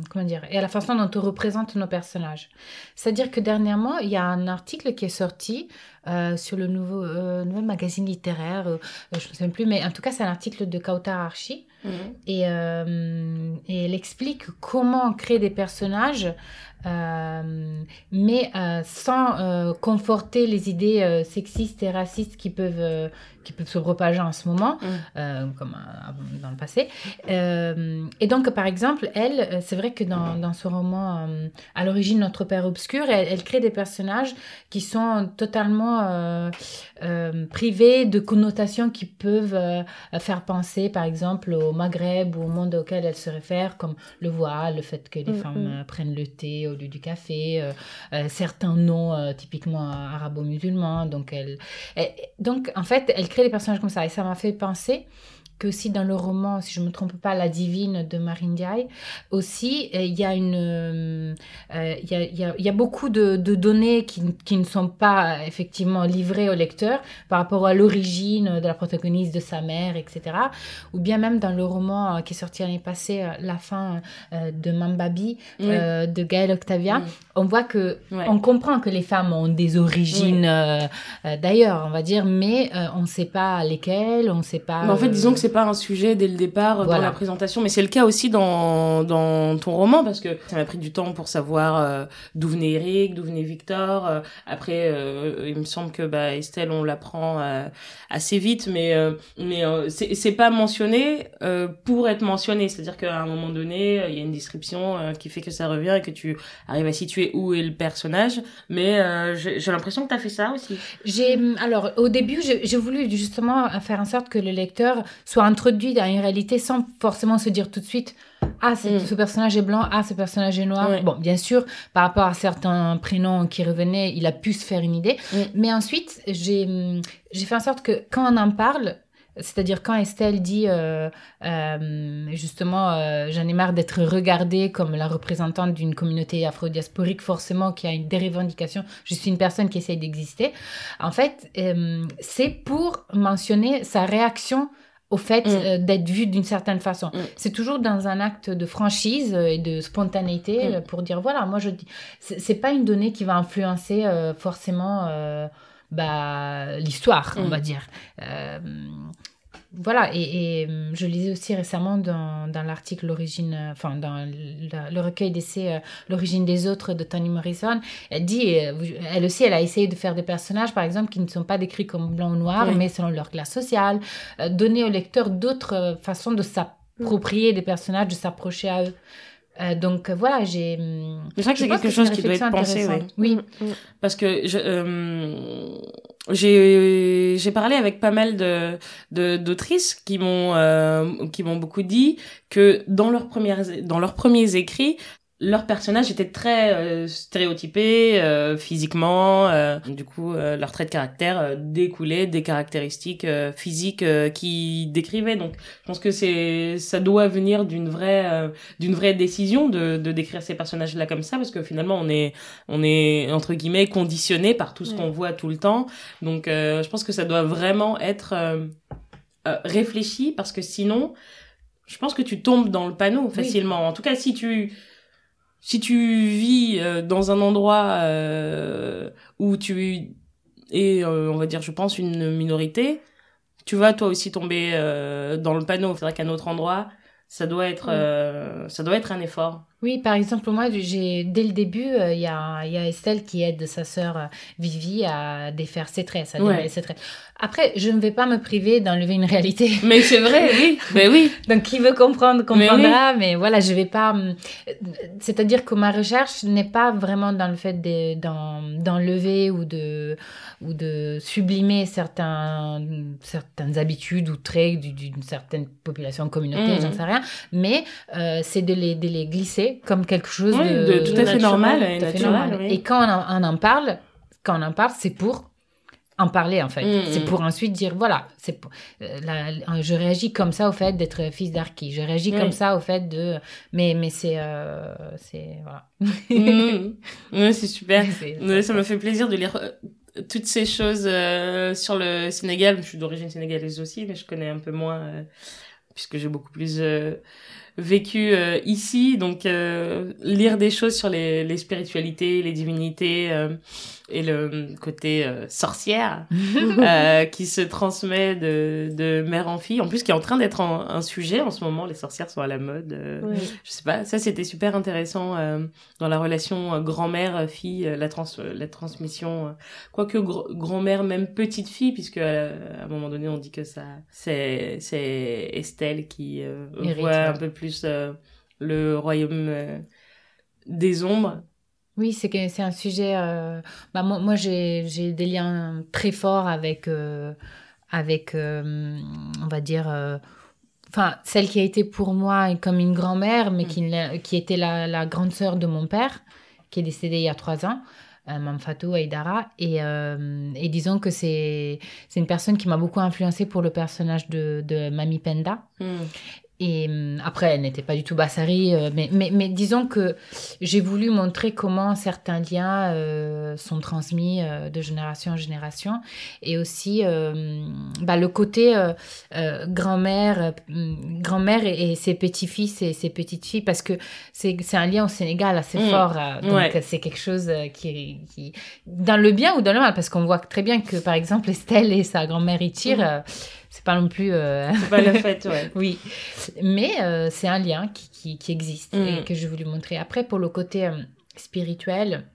comment dire, et à la façon dont on représente nos personnages. C'est-à-dire que dernièrement, il y a un article qui est sorti euh, sur le nouveau, euh, nouveau magazine littéraire, euh, je ne souviens plus, mais en tout cas, c'est un article de Kautar Archie. Mm. Et, euh, et elle explique comment créer des personnages, euh, mais euh, sans euh, conforter les idées euh, sexistes et racistes qui peuvent, euh, qui peuvent se propager en ce moment, Mm. euh, comme euh, dans le passé. Euh, et donc, par exemple, elle, c'est vrai que dans, dans ce roman, euh, à l'origine, Notre Père Obscur, elle, elle crée des personnages qui sont totalement euh, euh, privés de connotations qui peuvent euh, faire penser, par exemple, au Maghreb ou au monde auquel elle se réfère, comme le voile, le fait que les Mm, femmes mm. euh, prennent le thé au lieu du café, euh, euh, certains noms euh, typiquement arabo-musulmans. Donc, elle, elle- donc, en fait, elle des personnages comme ça. Et ça m'a fait penser que aussi dans le roman, si je ne me trompe pas, La Divine de Marine Diaye, aussi, euh, il y a une... euh, euh, Il y, a, il y a- il y a beaucoup de, de données qui, qui ne sont pas effectivement livrées au lecteur par rapport à l'origine de la protagoniste, de sa mère, etc. Ou bien même dans le roman qui est sorti l'année passée, La fin de Mambabi, Oui. euh, de Gaël Octavia, on voit que Ouais. on comprend que les femmes ont des origines euh, d'ailleurs, on va dire, mais euh, on ne sait pas lesquelles, on ne sait pas. Mais en fait, disons que c'est c'est pas un sujet dès le départ dans la présentation, mais c'est le cas aussi dans, dans ton roman parce que ça m'a pris du temps pour savoir euh, d'où venait Eric, d'où venait Victor. Euh, après, euh, il me semble que bah, Estelle, on l'apprend assez vite, mais mais c'est pas mentionné pour être mentionné. C'est-à-dire qu'à un moment donné, il y a une description qui fait que ça revient et que tu arrives à situer où est le personnage. Mais j'ai l'impression que tu as fait ça aussi. J'ai alors au début, j'ai voulu justement faire en sorte que le lecteur soit introduit dans une réalité sans forcément se dire tout de suite ah mm. ce personnage est blanc ah ce personnage est noir bon bien sûr par rapport à certains prénoms qui revenaient il a pu se faire une idée mm. mais ensuite j'ai j'ai fait en sorte que quand on en parle c'est-à-dire quand Estelle dit euh, euh, justement euh, j'en ai marre d'être regardée comme la représentante d'une communauté afro-diasporique forcément qui a une, des revendications, je suis une personne qui essaye d'exister. En fait, c'est pour mentionner sa réaction au fait mm. d'être vue d'une certaine façon. Mm. C'est toujours dans un acte de franchise et de spontanéité mm. pour dire voilà, moi je dis c'est pas une donnée qui va influencer forcément bah, l'histoire, on va dire voilà, et, hum, je lisais aussi récemment dans, dans l'article L'origine, euh, enfin dans le, recueil d'essais euh, L'origine des autres de Toni Morrison, elle dit, euh, elle aussi, elle a essayé de faire des personnages, par exemple, qui ne sont pas décrits comme blancs ou noirs, mais selon leur classe sociale, donner au lecteur d'autres façons de s'approprier des personnages, de s'approcher à eux. donc voilà, j'ai. Hum, je crois que c'est quelque chose qui doit être pensé, oui. Mm, mm. Parce que je, j'ai j'ai parlé avec pas mal de d'autrices qui m'ont euh, qui m'ont beaucoup dit que dans leurs premières dans leurs premiers écrits leurs personnages étaient très euh, stéréotypés euh, physiquement. Euh, du coup, leurs traits de caractère découlaient des caractéristiques physiques qui décrivaient. Donc, je pense que c'est ça doit venir d'une vraie d'une vraie décision de, de décrire ces personnages-là comme ça, parce que finalement, on est on est entre guillemets conditionné par tout ce qu'on voit tout le temps. Donc, je pense que ça doit vraiment être réfléchi, parce que sinon, je pense que tu tombes dans le panneau facilement. En tout cas, si tu si tu vis euh, dans un endroit euh, où tu es, euh, on va dire, je pense, une minorité, tu vas toi aussi tomber dans le panneau. C'est vrai qu'à un autre endroit, ça doit être, ça doit être un effort. Oui, par exemple, moi, j'ai dès le début, il y, a, y a Estelle qui aide sa sœur Vivi à défaire ses à ouais. ses. Après, je ne vais pas me priver d'enlever une réalité. Mais c'est vrai, oui. Mais oui. Donc, qui veut comprendre, comprendra. Mais, voilà, je vais pas. Hum, c'est-à-dire que ma recherche n'est pas vraiment dans le fait d'enlever ou de, ou de sublimer certains, certaines habitudes ou traits d'une certaine population communautaire, mmh. j'en sais rien. Mais euh, c'est de les, de les glisser comme quelque chose de, tout à fait normal. Et quand on en parle, quand on en parle, c'est pour en parler en fait. C'est mm. pour ensuite dire voilà, c'est euh, je réagis comme ça au fait d'être fils d'Arki. Je réagis comme ça au fait de mais mais c'est euh, c'est voilà. Mm. c'est super. ça me fait plaisir de lire euh, toutes ces choses sur le Sénégal. Je suis d'origine sénégalaise aussi, mais je connais un peu moins puisque j'ai beaucoup plus vécu ici. Donc lire des choses sur les, les spiritualités, les divinités et le côté euh, sorcière euh, qui se transmet de, de mère en fille. En plus qui est en train d'être un sujet en ce moment. Les sorcières sont à la mode euh, je sais pas. Ça c'était super intéressant euh, dans la relation grand-mère fille la trans la transmission quoique grand-mère même petite fille puisque à un moment donné on dit que ça c'est c'est Estelle qui voit un peu plus le royaume des ombres oui, c'est que c'est un sujet. Euh, bah, moi, moi j'ai des liens très forts avec, euh, avec euh, on va dire, enfin, celle qui a été pour moi comme une grand-mère, mais qui, qui était la, la grande sœur de mon père, qui est décédée il y a trois ans. Mamfatou Aïdara. Et, et disons que c'est une personne qui m'a beaucoup influencée pour le personnage de, de Mami Penda. Hmm. Et hum, après, elle n'était pas du tout Bassari, euh, mais, mais, mais disons que j'ai voulu montrer comment certains liens euh, sont transmis euh, de génération en génération. Et aussi euh, bah, le côté grand-mère hum, grand-mère et, et ses petits-fils et ses petites-filles, parce que c'est un lien au Sénégal assez Mm. fort. donc Ouais. c'est quelque chose qui, qui... Dans le bien ou dans le mal, parce qu'on voit très bien que, par exemple, Estelle et sa grand-mère y tirent. Mm. c'est pas non plus... euh, C'est pas la fête, ouais. oui, mais euh, c'est un lien qui, qui, qui existe Mm. et que je voulais montrer. Après, pour le côté euh, spirituel,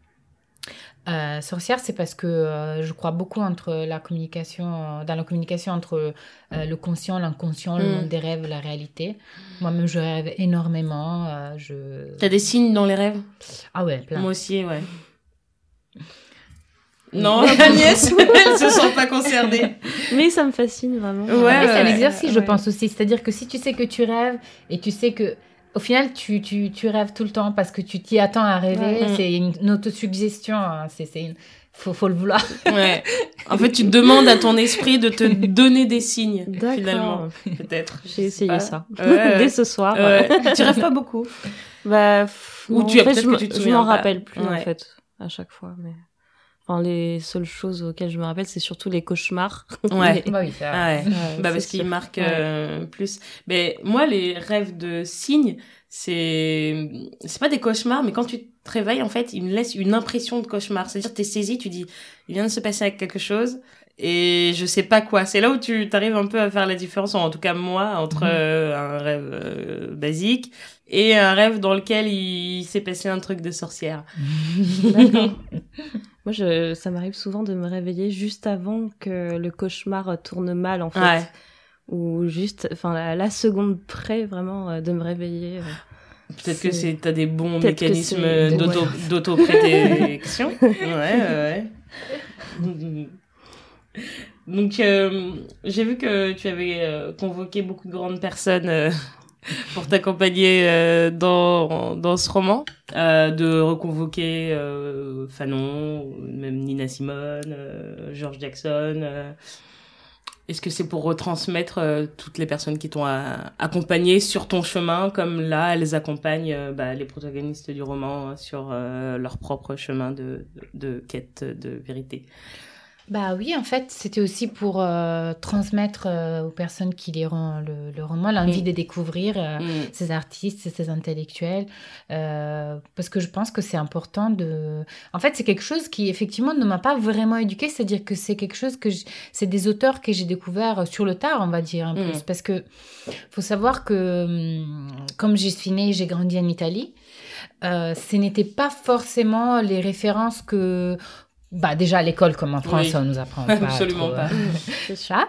sorcière, c'est parce que je crois beaucoup entre la communication, dans la communication entre le conscient, l'inconscient, le Mm. monde des rêves, la réalité. Moi-même, je rêve énormément. je... T'as des signes dans les rêves? Ah ouais, plein. Moi aussi, ouais. Non, Agnès, elle se sent pas concernée. Mais ça me fascine vraiment. Ouais, c'est un ouais, exercice, je pense aussi. C'est-à-dire que si tu sais que tu rêves et tu sais que, au final, tu, tu, tu rêves tout le temps parce que tu t'y attends à rêver, Ouais. c'est une, une autosuggestion. hein. C'est, c'est une... faut, faut le vouloir. Ouais. En fait, tu demandes à ton esprit de te donner des signes, D'accord. finalement. Peut-être. J'ai essayé pas. ça. Ouais. Dès ce soir. Ouais. tu rêves pas beaucoup. Bah, Ou non, tu- en fait, je, me- que tu te je m'en rappelle plus en fait à chaque fois. Mais enfin, les seules choses auxquelles je me rappelle, c'est surtout les cauchemars. Ouais. bah oui, ça. Ah ouais. Ouais, Bah parce qu'il sûr. marque Ouais. euh, plus. Mais moi, les rêves de signes, c'est c'est pas des cauchemars, mais quand tu te réveilles, en fait, ils me laissent une impression de cauchemar. C'est-à-dire, t'es saisi, tu dis, il vient de se passer quelque chose. Et je sais pas quoi. C'est là où tu arrives un peu à faire la différence, en tout cas moi, entre Mhm. euh, un rêve euh, basique et un rêve dans lequel il s'est passé un truc de sorcière. D'accord. Moi, je, ça m'arrive souvent de me réveiller juste avant que le cauchemar tourne mal, en fait. Ouais. Ou juste, enfin, la, la seconde près, vraiment, euh, de me réveiller. Peut-être que C'est- t'as des bons mécanismes d'auto ouais, ouais, ouais. Donc, euh, j'ai vu que tu avais euh, convoqué beaucoup de grandes personnes euh, pour t'accompagner dans, dans ce roman, de reconvoquer Fanon, même Nina Simone, George Jackson. Est-ce que c'est pour retransmettre toutes les personnes qui t'ont accompagné sur ton chemin, comme là, elles accompagnent bah, les protagonistes du roman sur leur propre chemin de, de quête de vérité? Bah oui, en fait, c'était aussi pour euh, transmettre euh, aux personnes qui liront le, le roman l'envie Mm. de découvrir euh, Mm. ces artistes, ces intellectuels, parce que je pense que c'est important de... En fait, c'est quelque chose qui, effectivement, ne m'a pas vraiment éduquée, c'est-à-dire que c'est quelque chose que... je- C'est des auteurs que j'ai découvert sur le tard, on va dire, un Mm. parce que faut savoir que, hum, comme je suis née, j'ai grandi en Italie, ce n'était pas forcément les références que... Bah déjà à l'école comme en France Oui. on nous apprend pas Absolument trop, pas. euh, ça.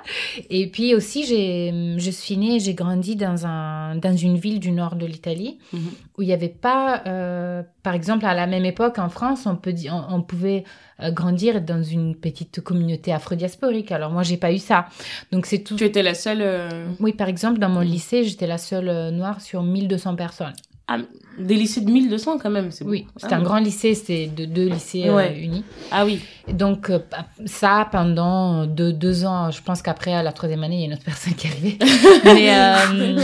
Et puis aussi j'ai je suis née j'ai grandi dans un dans une ville du nord de l'Italie Mhm. où il n'y avait pas euh, par exemple à la même époque en France on peut on, on pouvait euh, grandir dans une petite communauté afro-diasporique. Alors moi j'ai pas eu ça. Donc c'est tout Tu étais la seule euh, oui, par exemple, dans mon Mhm. lycée, j'étais la seule noire sur 1200 personnes. Des lycées de 1200 quand même. c'est Oui, c'était Ah un oui. grand lycée, c'était de deux lycées euh, unis. Ah oui. Donc, euh, ça, pendant deux, deux ans, je pense qu'après, à la troisième année, il y a une autre personne qui est arrivée. mais, euh,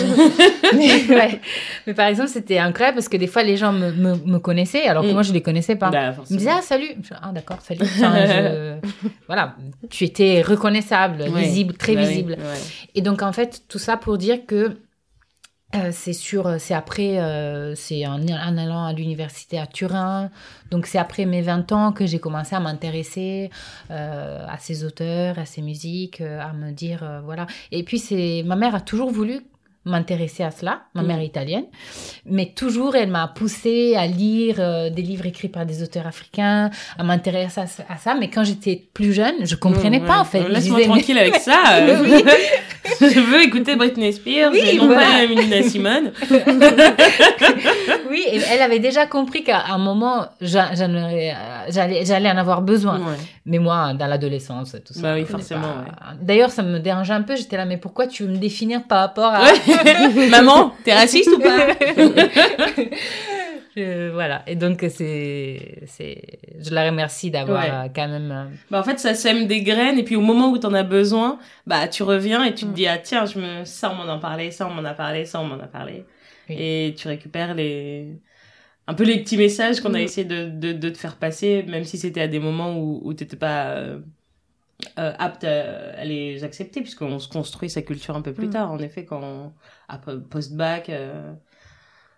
mais, ouais. mais par exemple, c'était incroyable parce que des fois, les gens me, me, me connaissaient alors que Mm. moi, je les connaissais pas. Bah, Ils me disaient, ah, salut. Je- ah, d'accord, salut. Enfin, je- Voilà, tu étais reconnaissable, Ouais. visible, très Bah visible. Et donc, en fait, tout ça pour dire que euh, c'est sur, c'est après, euh, c'est en, en allant à l'université à Turin. Donc, c'est après mes 20 ans que j'ai commencé à m'intéresser euh, à ces auteurs, à ces musiques, euh, à me dire, euh, voilà. Et puis, c'est, ma mère a toujours voulu m'intéresser à cela, ma Mm. mère est italienne, mais toujours elle m'a poussée à lire euh, des livres écrits par des auteurs africains, à m'intéresser à, à ça, mais quand j'étais plus jeune, je comprenais Ouais, pas en fait. Je Laisse-moi mais- tranquille avec ça. euh. Oui. je veux écouter Britney Spears Oui, et non voilà. pas Nina Simone. Oui, et elle avait déjà compris qu'à un moment, euh, j'allais, j'allais en avoir besoin. Ouais. Mais moi, dans l'adolescence, tout ça. Bah oui, forcément, pas- D'ailleurs, ça me dérangeait un peu. J'étais là, mais pourquoi tu veux me définir par rapport à. Ouais. Maman, t'es raciste ou pas Je Euh, voilà. Et donc, c'est, c'est, je la remercie d'avoir Ouais. euh, quand même. euh, Bah, en fait, ça sème des graines, et puis au moment où t'en as besoin, bah, tu reviens et tu te Mm. dis, ah, tiens, je me, ça, on m'en a parlé, ça, on m'en a parlé, ça, on m'en a parlé. Oui. Et tu récupères les, un peu les petits messages qu'on a Mm. essayé de, de, de te faire passer, même si c'était à des moments où, où t'étais pas, euh, apte à, à les accepter, puisqu'on se construit sa culture un peu plus Mm. tard, en effet, quand, après, post-bac, euh,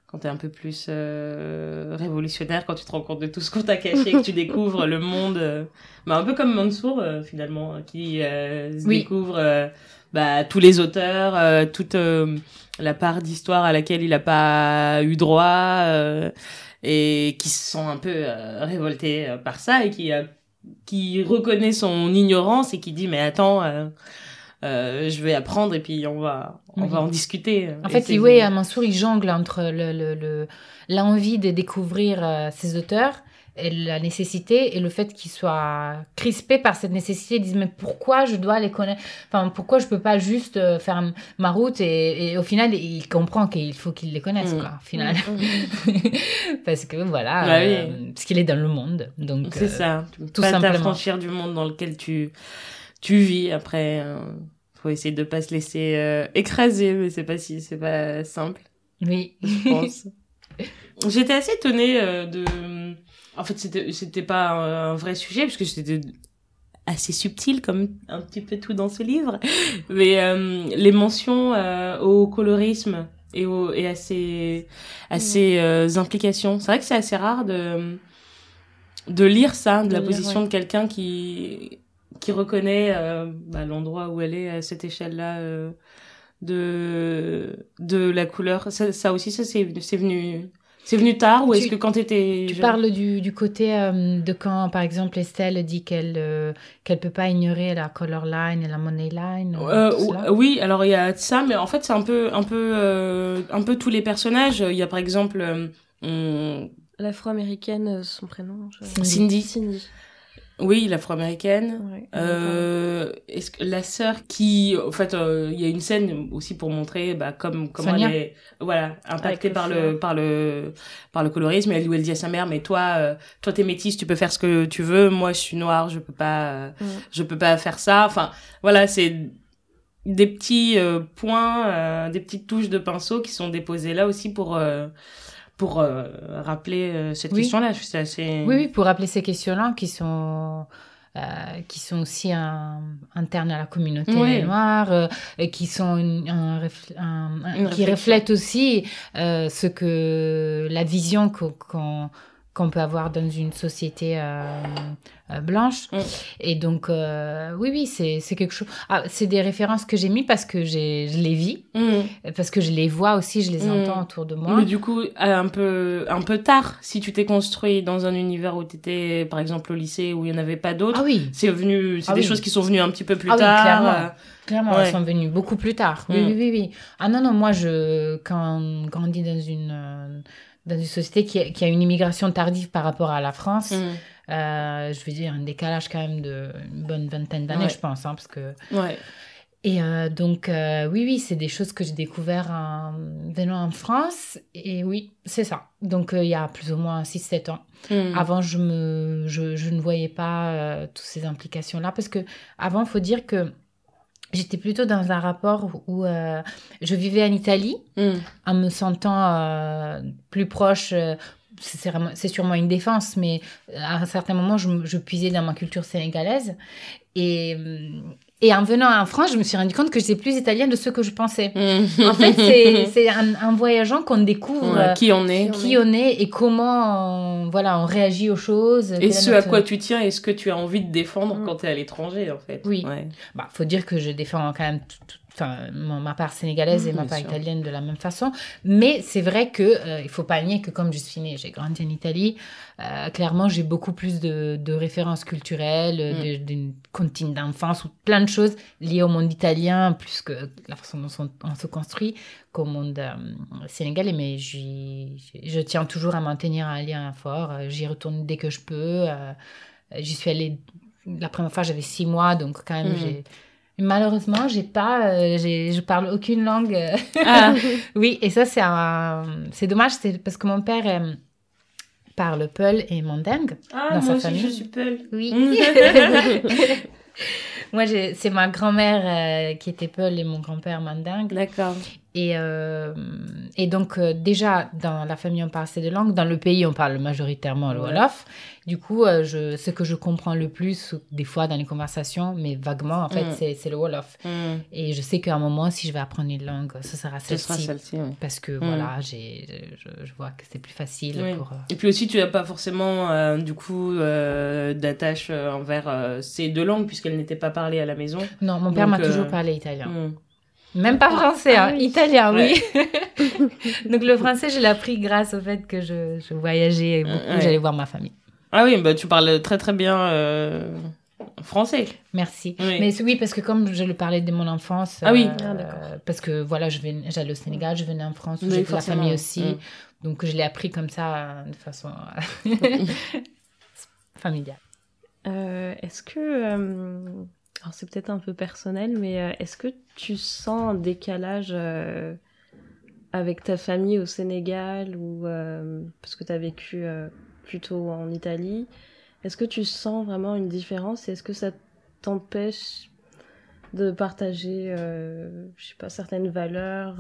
quand t'es un peu plus euh, révolutionnaire, quand tu te rends compte de tout ce qu'on t'a caché, que tu découvres le monde, euh, bah, un peu comme Mansour euh, finalement, qui euh, se Oui. découvre bah, tous les auteurs, euh, toute euh, la part d'histoire à laquelle il n'a pas eu droit, euh, et qui se sent un peu euh, révolté par ça, et qui, euh, qui reconnaît son ignorance, et qui dit mais attends... euh, euh, je vais apprendre et puis on va on Oui. va en discuter. En Et fait, c'est- oui, Mansour, il jongle entre le, le, le- l'envie de découvrir euh, ses auteurs et la nécessité et le fait qu'il soit crispé par cette nécessité. Il dit mais pourquoi je dois les connaître Enfin, pourquoi je peux pas juste euh, faire ma route et, et au final, il comprend qu'il faut qu'il les connaisse, Mm. quoi, au final. Mm. parce que voilà, Bah euh, oui. parce qu'il est dans le monde. Donc, C'est euh, ça. Tu peux tout pas t'affranchir du monde dans lequel tu, tu vis. Après, euh, faut essayer de pas se laisser écraser, mais c'est pas si, c'est pas simple, Oui. je pense. J'étais assez étonnée de. En fait, c'était, c'était pas un, vrai sujet parce que c'était assez subtil comme un petit peu tout dans ce livre, mais euh, les mentions euh, au colorisme et, au, et à ses, à ses euh, implications. C'est vrai que c'est assez rare de de lire ça, de, De la lire, position ouais. de quelqu'un qui qui reconnaît euh, bah, l'endroit où elle est à cette échelle-là euh, de de la couleur. Ça, ça aussi, ça c'est c'est venu c'est venu tard ou Tu- est-ce que quand t'étais Tu jeune- parles du, du côté euh, de quand, par exemple, Estelle dit qu'elle euh, qu'elle peut pas ignorer la color line et la money line. Euh, cela. oui, alors il y a ça, mais en fait c'est un peu, un peu, euh, un peu tous les personnages. Il y a par exemple euh, L'afro-américaine, euh, son prénom je- Cindy. Cindy, Cindy. Oui, l'afro-américaine. Ouais. Euh, est-ce que la sœur qui, en fait, euh, il y a une scène aussi pour montrer, bah, comme comment Sonia. elle est, voilà, impactée par le, par le, par le colorisme. Elle, où elle dit à sa mère, mais toi, euh, toi t'es métisse, tu peux faire ce que tu veux. Moi, je suis noire, je peux pas, je peux pas faire ça. Enfin, voilà, c'est des petits euh, points, euh, des petites touches de pinceau qui sont déposées là aussi pour, euh, pour euh, rappeler euh, cette Oui. question-là. C'est assez. Oui, oui, pour rappeler ces questions-là qui sont euh, qui sont aussi un- internes à la communauté Oui. noire euh, et qui sont une- un, un- qui aussi euh, ce que la vision qu'o- qu'on qu'on peut avoir dans une société euh, euh, blanche. Mm. Et donc, euh, oui, oui, c'est quelque chose. Ah, c'est des références que j'ai mis parce que je les vis, Mm. parce que je les vois aussi, je les Mm. entends autour de moi. Mais du coup, un peu, un peu tard, si tu t'es construit dans un univers où tu étais, par exemple, au lycée, où il n'y en avait pas d'autres, Ah oui, c'est venu, c'est Ah des oui. choses qui sont venues un petit peu plus Ah oui, tard. clairement. euh, Clairement, Ouais. elles sont venues beaucoup plus tard. Oui, oui, oui, oui. Ah non, non, moi, je, quand on grandit dans une, dans une société qui a, qui a une immigration tardive par rapport à la France, mm. euh, je veux dire, un décalage quand même de une bonne vingtaine d'années, Ouais. je pense, hein, parce que... Ouais. Et euh, donc, euh, oui, oui, c'est des choses que j'ai découvert en venant en France. Et oui, c'est ça. Donc, euh, il y a plus ou moins 6-7 ans. Mm. Avant, je, me, je, je ne voyais pas toutes ces implications-là parce que avant, il faut dire que j'étais plutôt dans un rapport où euh, je vivais en Italie Mm. en me sentant euh, plus proche. euh, c'est sûrement une défense, mais à un certain moment, je, je puisais dans ma culture sénégalaise. Et, hum, et en venant en France, je me suis rendu compte que j'étais plus italienne de ce que je pensais. Mm. En fait, c'est- en, en voyageant qu'on découvre Ouais, euh, qui on est. qui on est et comment on, voilà, on réagit aux choses. Et ce à quoi tu tiens et ce que tu as envie de défendre Mm. quand tu es à l'étranger, en fait. Oui. Ouais. Bah, faut dire que je défends quand même tout- ma part sénégalaise et Mhm, ma part sûr. italienne de la même façon. Mais c'est vrai que euh, il faut pas nier que comme je suis née, j'ai grandi en Italie, euh, clairement j'ai beaucoup plus de, de références culturelles, Mm. d'une comptine d'enfance ou plein de choses liées au monde italien, plus que la façon dont on, on se construit qu'au monde euh, sénégalais. Mais je tiens toujours à maintenir un lien fort. Euh, J'y retourne dès que je peux. J'y suis allée la première fois, j'avais six mois, donc quand même, Mhm. j'ai. Malheureusement, j'ai pas, euh, j'ai, je parle aucune langue. Ah, oui, et ça, c'est un, c'est dommage, c'est parce que mon père, euh, parle Peul et Mandingue. Ah, Dans moi sa aussi, famille. je suis Peul. Oui. Moi, c'est ma grand-mère euh, qui était Peul et mon grand-père Mandingue. D'accord. Et, euh, et donc, euh, déjà, dans la famille, on parle ces deux langues. Dans le pays, on parle majoritairement le. Wolof. Du coup, euh, je, ce que je comprends le plus, des fois dans les conversations, mais vaguement, en fait, Mm. c'est, le Wolof. Hmm. Et je sais qu'à un moment, si je vais apprendre une langue, ce sera Ce sera celle-ci. celle-ci, ouais. Parce que voilà, j'ai, je, je vois que c'est plus facile Oui. pour. Et puis aussi, tu n'as pas forcément, du coup, d'attache envers ces deux langues, puisqu'elles n'étaient pas parlées à la maison. Non, mon père m'a toujours parlé italien. Même pas français, Ah hein, oui. italien, Ouais. oui. Donc le français, je l'ai appris grâce au fait que je, je voyageais beaucoup, Ouais. j'allais voir ma famille. Ah oui, bah, tu parles très très bien euh, français. Merci. Oui. Mais oui, parce que comme je le parlais de mon enfance, Ah oui. Ah, d'accord. parce que voilà, je venais- j'allais au Sénégal, je venais en France, Oui, j'ai la famille aussi, Mm. donc je l'ai appris comme ça, euh, de façon familiale. Euh, est-ce que. Alors, c'est peut-être un peu personnel, mais euh, est-ce que tu sens un décalage euh, avec ta famille au Sénégal ou. euh, parce que tu as vécu plutôt en Italie? Est-ce que tu sens vraiment une différence? Et est-ce que ça t'empêche de partager, je sais pas, certaines valeurs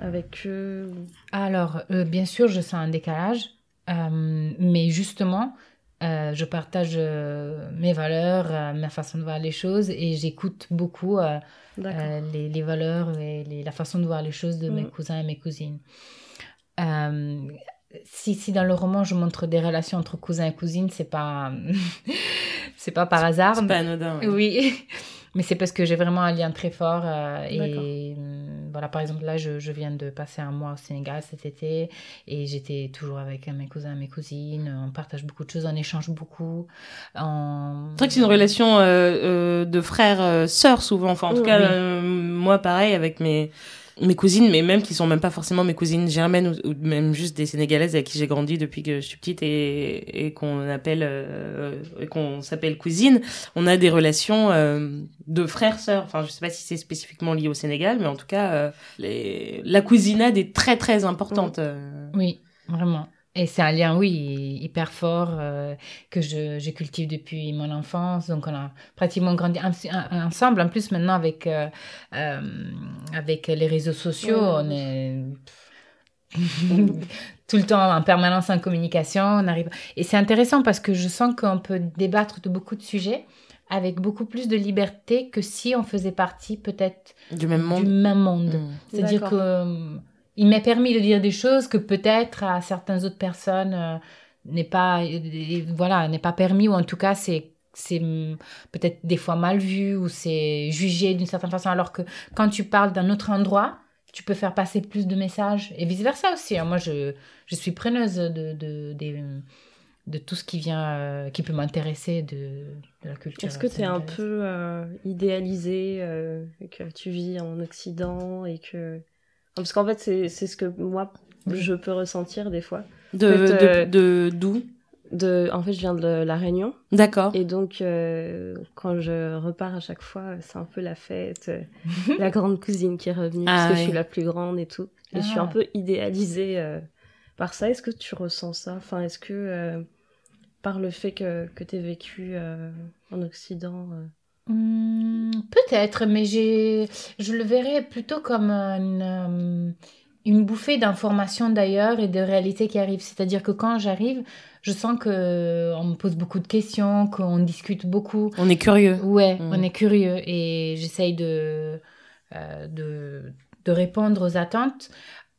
avec eux Alors, bien sûr, je sens un décalage, mais justement, euh, je partage euh, mes valeurs, euh, ma façon de voir les choses, et j'écoute beaucoup les, les valeurs et les- la façon de voir les choses de mes Mhm. cousins et mes cousines. Si, si dans le roman je montre des relations entre cousins et cousines, c'est pas c'est pas par hasard. C'est pas anodin. ouais. Oui, mais c'est parce que j'ai vraiment un lien très fort. euh, et hum, voilà, par exemple, là, je, je viens de passer un mois au Sénégal cet été et j'étais toujours avec mes cousins mes cousines. On partage beaucoup de choses, on échange beaucoup. On... C'est vrai que c'est une relation euh, euh, de frère-sœur souvent. Enfin, en tout Oui. cas, euh, moi, pareil, avec mes, mes cousines, mais même qui sont même pas forcément mes cousines germaines ou, même juste des Sénégalaises avec qui j'ai grandi depuis que je suis petite et, et qu'on appelle, euh, qu'on s'appelle cousine. On a des relations euh, de frère-sœur. Enfin, je sais pas si c'est spécifiquement lié au Sénégal, mais en tout cas, euh, la cousinade est très très importante. Oui, vraiment. Et c'est un lien, oui, hyper fort euh, que je, je cultive depuis mon enfance. Donc, on a pratiquement grandi en- en- ensemble. En plus, maintenant, avec, euh, euh, avec les réseaux sociaux, on est tout le temps en permanence en communication. On arrive... Et c'est intéressant parce que je sens qu'on peut débattre de beaucoup de sujets avec beaucoup plus de liberté que si on faisait partie peut-être Du même monde. du même monde. Mm. C'est-à-dire que euh, il m'est permis de dire des choses que peut-être à certaines autres personnes euh, n'est pas voilà n'est pas permis ou en tout cas c'est c'est peut-être des fois mal vu ou c'est jugé d'une certaine façon alors que quand tu parles d'un autre endroit tu peux faire passer plus de messages et vice versa aussi hein. moi je, je suis preneuse de de, tout ce qui vient euh, qui peut m'intéresser de, de la culture Est-ce que tu es un peu euh, idéalisé, euh, que tu vis en Occident et que... Parce qu'en fait, c'est ce que moi, je peux ressentir des fois. De, En fait, euh, de, d'où? De... En fait, je viens de La Réunion. D'accord. Et donc, euh, quand je repars à chaque fois, c'est un peu la fête. la grande cousine qui est revenue, Ah parce que je suis la plus grande et tout. Et je suis Ah. un peu idéalisée euh, par ça. Est-ce que tu ressens ça? Enfin, est-ce que euh, par le fait que, que tu vécu en Occident euh, Hmm, Peut-être, mais j'ai, je le verrais plutôt comme une, euh, une bouffée d'informations d'ailleurs et de réalités qui arrivent. C'est-à-dire que quand j'arrive, je sens que on me pose beaucoup de questions, qu'on discute beaucoup. On est curieux. Ouais, Mm. on est curieux et j'essaye de, euh, de, de répondre aux attentes.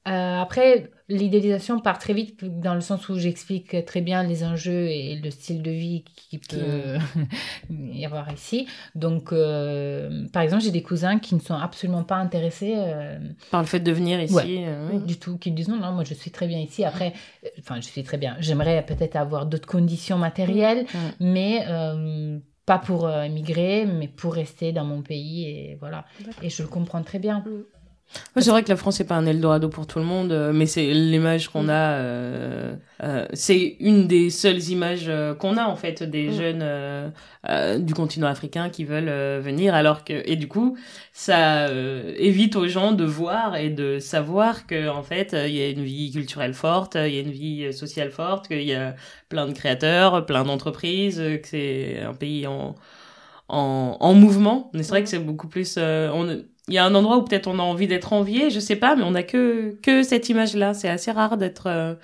Euh, après, l'idéalisation part très vite dans le sens où j'explique très bien les enjeux et le style de vie qui peut y avoir ici. Donc, euh, par exemple, j'ai des cousins qui ne sont absolument pas intéressés euh, Par le fait de venir ici. Ouais. oui. du tout, qui disent non, non, moi je suis très bien ici. Après, enfin, je suis très bien. J'aimerais peut-être avoir d'autres conditions matérielles, Mm. mais euh, pas pour euh, migrer, mais pour rester dans mon pays et voilà. Et je le comprends très bien. C'est vrai que la France n'est pas un Eldorado pour tout le monde, euh, mais c'est l'image qu'on a. Euh, euh, c'est une des seules images euh, qu'on a en fait des Mm. jeunes euh, du continent africain qui veulent venir, alors que et du coup ça évite aux gens de voir et de savoir que en fait il y a une vie culturelle forte, il y a une vie sociale forte, qu'il y a plein de créateurs, plein d'entreprises, que c'est un pays en en, en mouvement. Mais c'est vrai que c'est beaucoup plus. on, il y a un endroit où peut-être on a envie d'être envié, je sais pas, mais on a que que cette image-là. C'est assez rare d'être euh,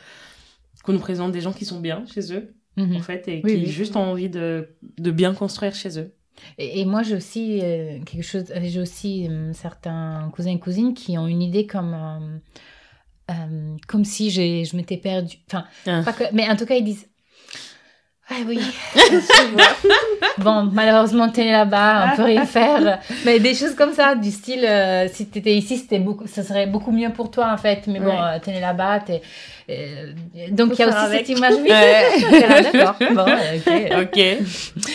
qu'on nous présente des gens qui sont bien chez eux, Mhm. en fait, et Oui, qui oui. juste ont envie de de bien construire chez eux. Et, et moi, j'ai aussi euh, quelque chose. J'ai aussi euh, certains cousins et cousines qui ont une idée comme. euh, euh, comme si j'ai- je m'étais perdue. Enfin, Ah. pas que, mais en tout cas, ils disent. Ah oui. bon, malheureusement, t'es là-bas, on peut rien faire. Mais des choses comme ça, du style, euh, si t'étais ici, c'était beaucoup, ça serait beaucoup mieux pour toi, en fait. Mais bon, Ouais. euh, t'es là-bas, t'es. euh, donc, il y a aussi avec. cette image. Oui, Ouais. D'accord. Bon, ok. ok.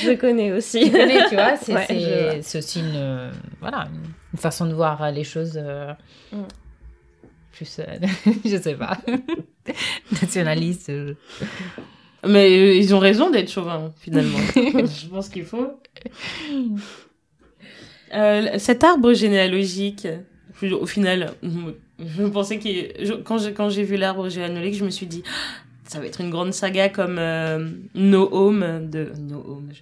Je connais aussi. Tu connais, tu vois, c'est Ouais, je aussi une, euh, voilà, une façon de voir les choses euh, Mm. plus, euh, je sais pas, nationaliste. euh. Mais euh, ils ont raison d'être chauvins finalement. je pense qu'il faut. Euh, cet arbre généalogique, au final, je pensais que je- quand j'ai quand j'ai vu l'arbre généalogique, je me suis dit Ah, ça va être une grande saga comme euh, No Home de No Home, je-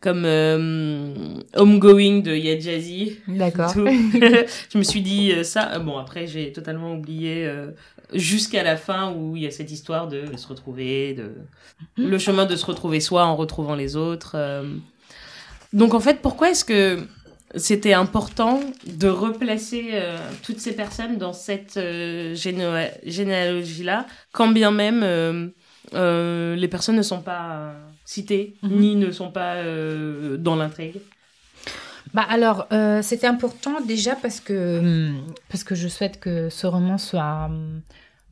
comme euh, Homegoing de Yadjazi. D'accord. Je me suis dit ça. Bon, après, j'ai totalement oublié euh, jusqu'à la fin où il y a cette histoire de se retrouver, de le chemin de se retrouver soi en retrouvant les autres. euh. Donc, en fait, pourquoi est-ce que c'était important de replacer euh, toutes ces personnes dans cette euh, géné- généalogie-là, quand bien même euh, les personnes ne sont pas citées, Mhm. ni ne sont pas dans l'intrigue? Bah alors, euh, c'était important déjà parce que, hum, parce que je souhaite que ce roman soit, hum,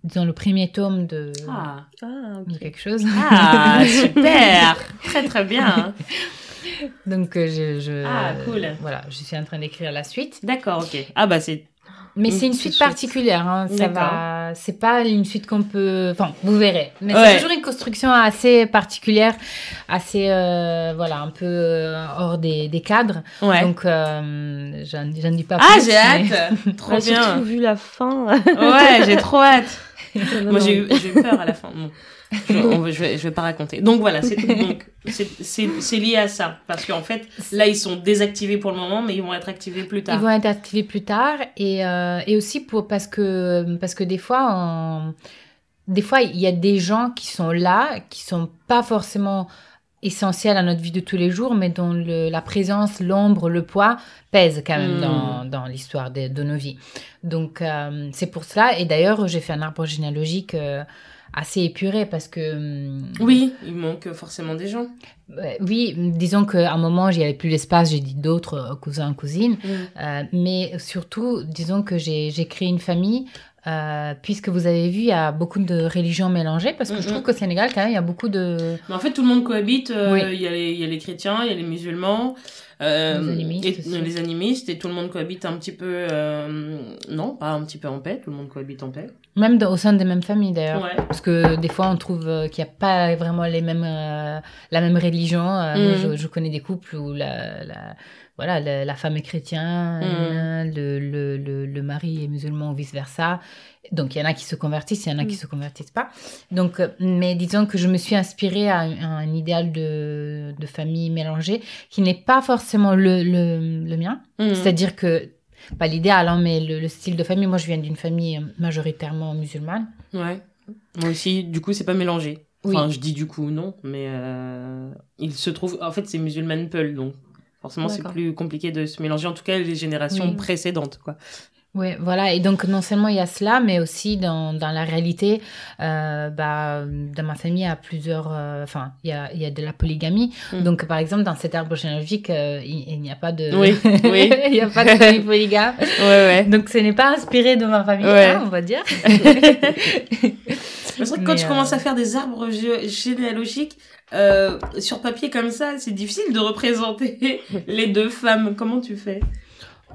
disons, le premier tome de, Ah, Ah, de quelque chose. ah super Très très bien Donc, euh, je, je- Ah, cool. Voilà, je suis en train d'écrire la suite. D'accord, ok. Ah bah c'est... Mais c'est une suite chouette. particulière, hein, ça va. C'est pas une suite qu'on peut. Enfin, vous verrez. Mais Ouais. c'est toujours une construction assez particulière, assez euh, voilà, un peu euh, hors des, des cadres. Ouais. Donc, euh, j'en j'en dis pas ah, plus. j'ai mais- hâte Trop Ouais, Surtout bien vu la fin. Ouais, j'ai trop hâte Moi, j'ai eu, j'ai eu peur à la fin. Bon. Je, je, vais, pas raconter. Donc voilà, c'est donc lié à ça. Parce qu'en fait, là, ils sont désactivés pour le moment, mais ils vont être activés plus tard. Ils vont être activés plus tard et, euh, et aussi pour, parce, que, parce que des fois, on- des fois, il y a des gens qui sont là, qui sont pas forcément essentiels à notre vie de tous les jours, mais dont le- la présence, l'ombre, le poids pèsent quand même Mm. dans, dans l'histoire de, de nos vies. Donc, euh, c'est pour cela. Et d'ailleurs, j'ai fait un arbre généalogique euh, assez épuré parce que... hum, Oui, il manque forcément des gens. oui, disons qu'à un moment, j'y avais plus l'espace, j'ai dit d'autres euh, cousins, cousines. Euh, mais surtout, disons que j'ai créé une famille, euh, puisque vous avez vu, il y a beaucoup de religions mélangées, parce que je Mhm. trouve qu'au Sénégal, quand même, il y a beaucoup de... Mais en fait, tout le monde cohabite. euh, Oui. Il y, a les- il y a les chrétiens, il y a les musulmans, euh, Les animistes et, les animistes, et tout le monde cohabite un petit peu. euh, non, pas un petit peu en paix. Tout le monde cohabite en paix. Même dans- au sein des mêmes familles, d'ailleurs. Ouais. Parce que des fois, on trouve euh, qu'il n'y a pas vraiment les mêmes, euh, la même religion. Moi, Mhm. je, je connais des couples où la, la, voilà, la, la femme est chrétienne, Mhm. le, le, le, le mari est musulman ou vice-versa. Donc, il y en a qui se convertissent, il y en a qui Mhm. se convertissent pas. Donc, euh, mais disons que je me suis inspirée à, un- à un idéal de, de famille mélangée qui n'est pas forcément le, le, le mien. Mhm. C'est-à-dire que, pas l'idéal, hein, mais le, le style de famille. Moi, je viens d'une famille majoritairement musulmane. Ouais. Moi aussi, du coup, c'est pas mélangé. Oui. Enfin, je dis du coup non, mais euh, il se trouve. En fait, c'est musulman Peul, donc forcément, c'est plus compliqué de se mélanger. En tout cas, les générations Oui. précédentes, quoi. Oui, voilà. Et donc, non seulement il y a cela, mais aussi dans, dans la réalité, euh, bah, dans ma famille, il y a plusieurs. euh, Enfin, il y a, il y a de la polygamie. Mm. Donc, par exemple, dans cet arbre généalogique, euh, il, il n'y a pas de. Oui, oui. il n'y a pas de famille polygame. Ouais, ouais. Donc, ce n'est pas inspiré de ma famille, Ouais. hein, on va dire. C'est vrai que quand tu euh, commences à faire des arbres gé- généalogiques euh, sur papier comme ça, c'est difficile de représenter les deux femmes. Comment tu fais?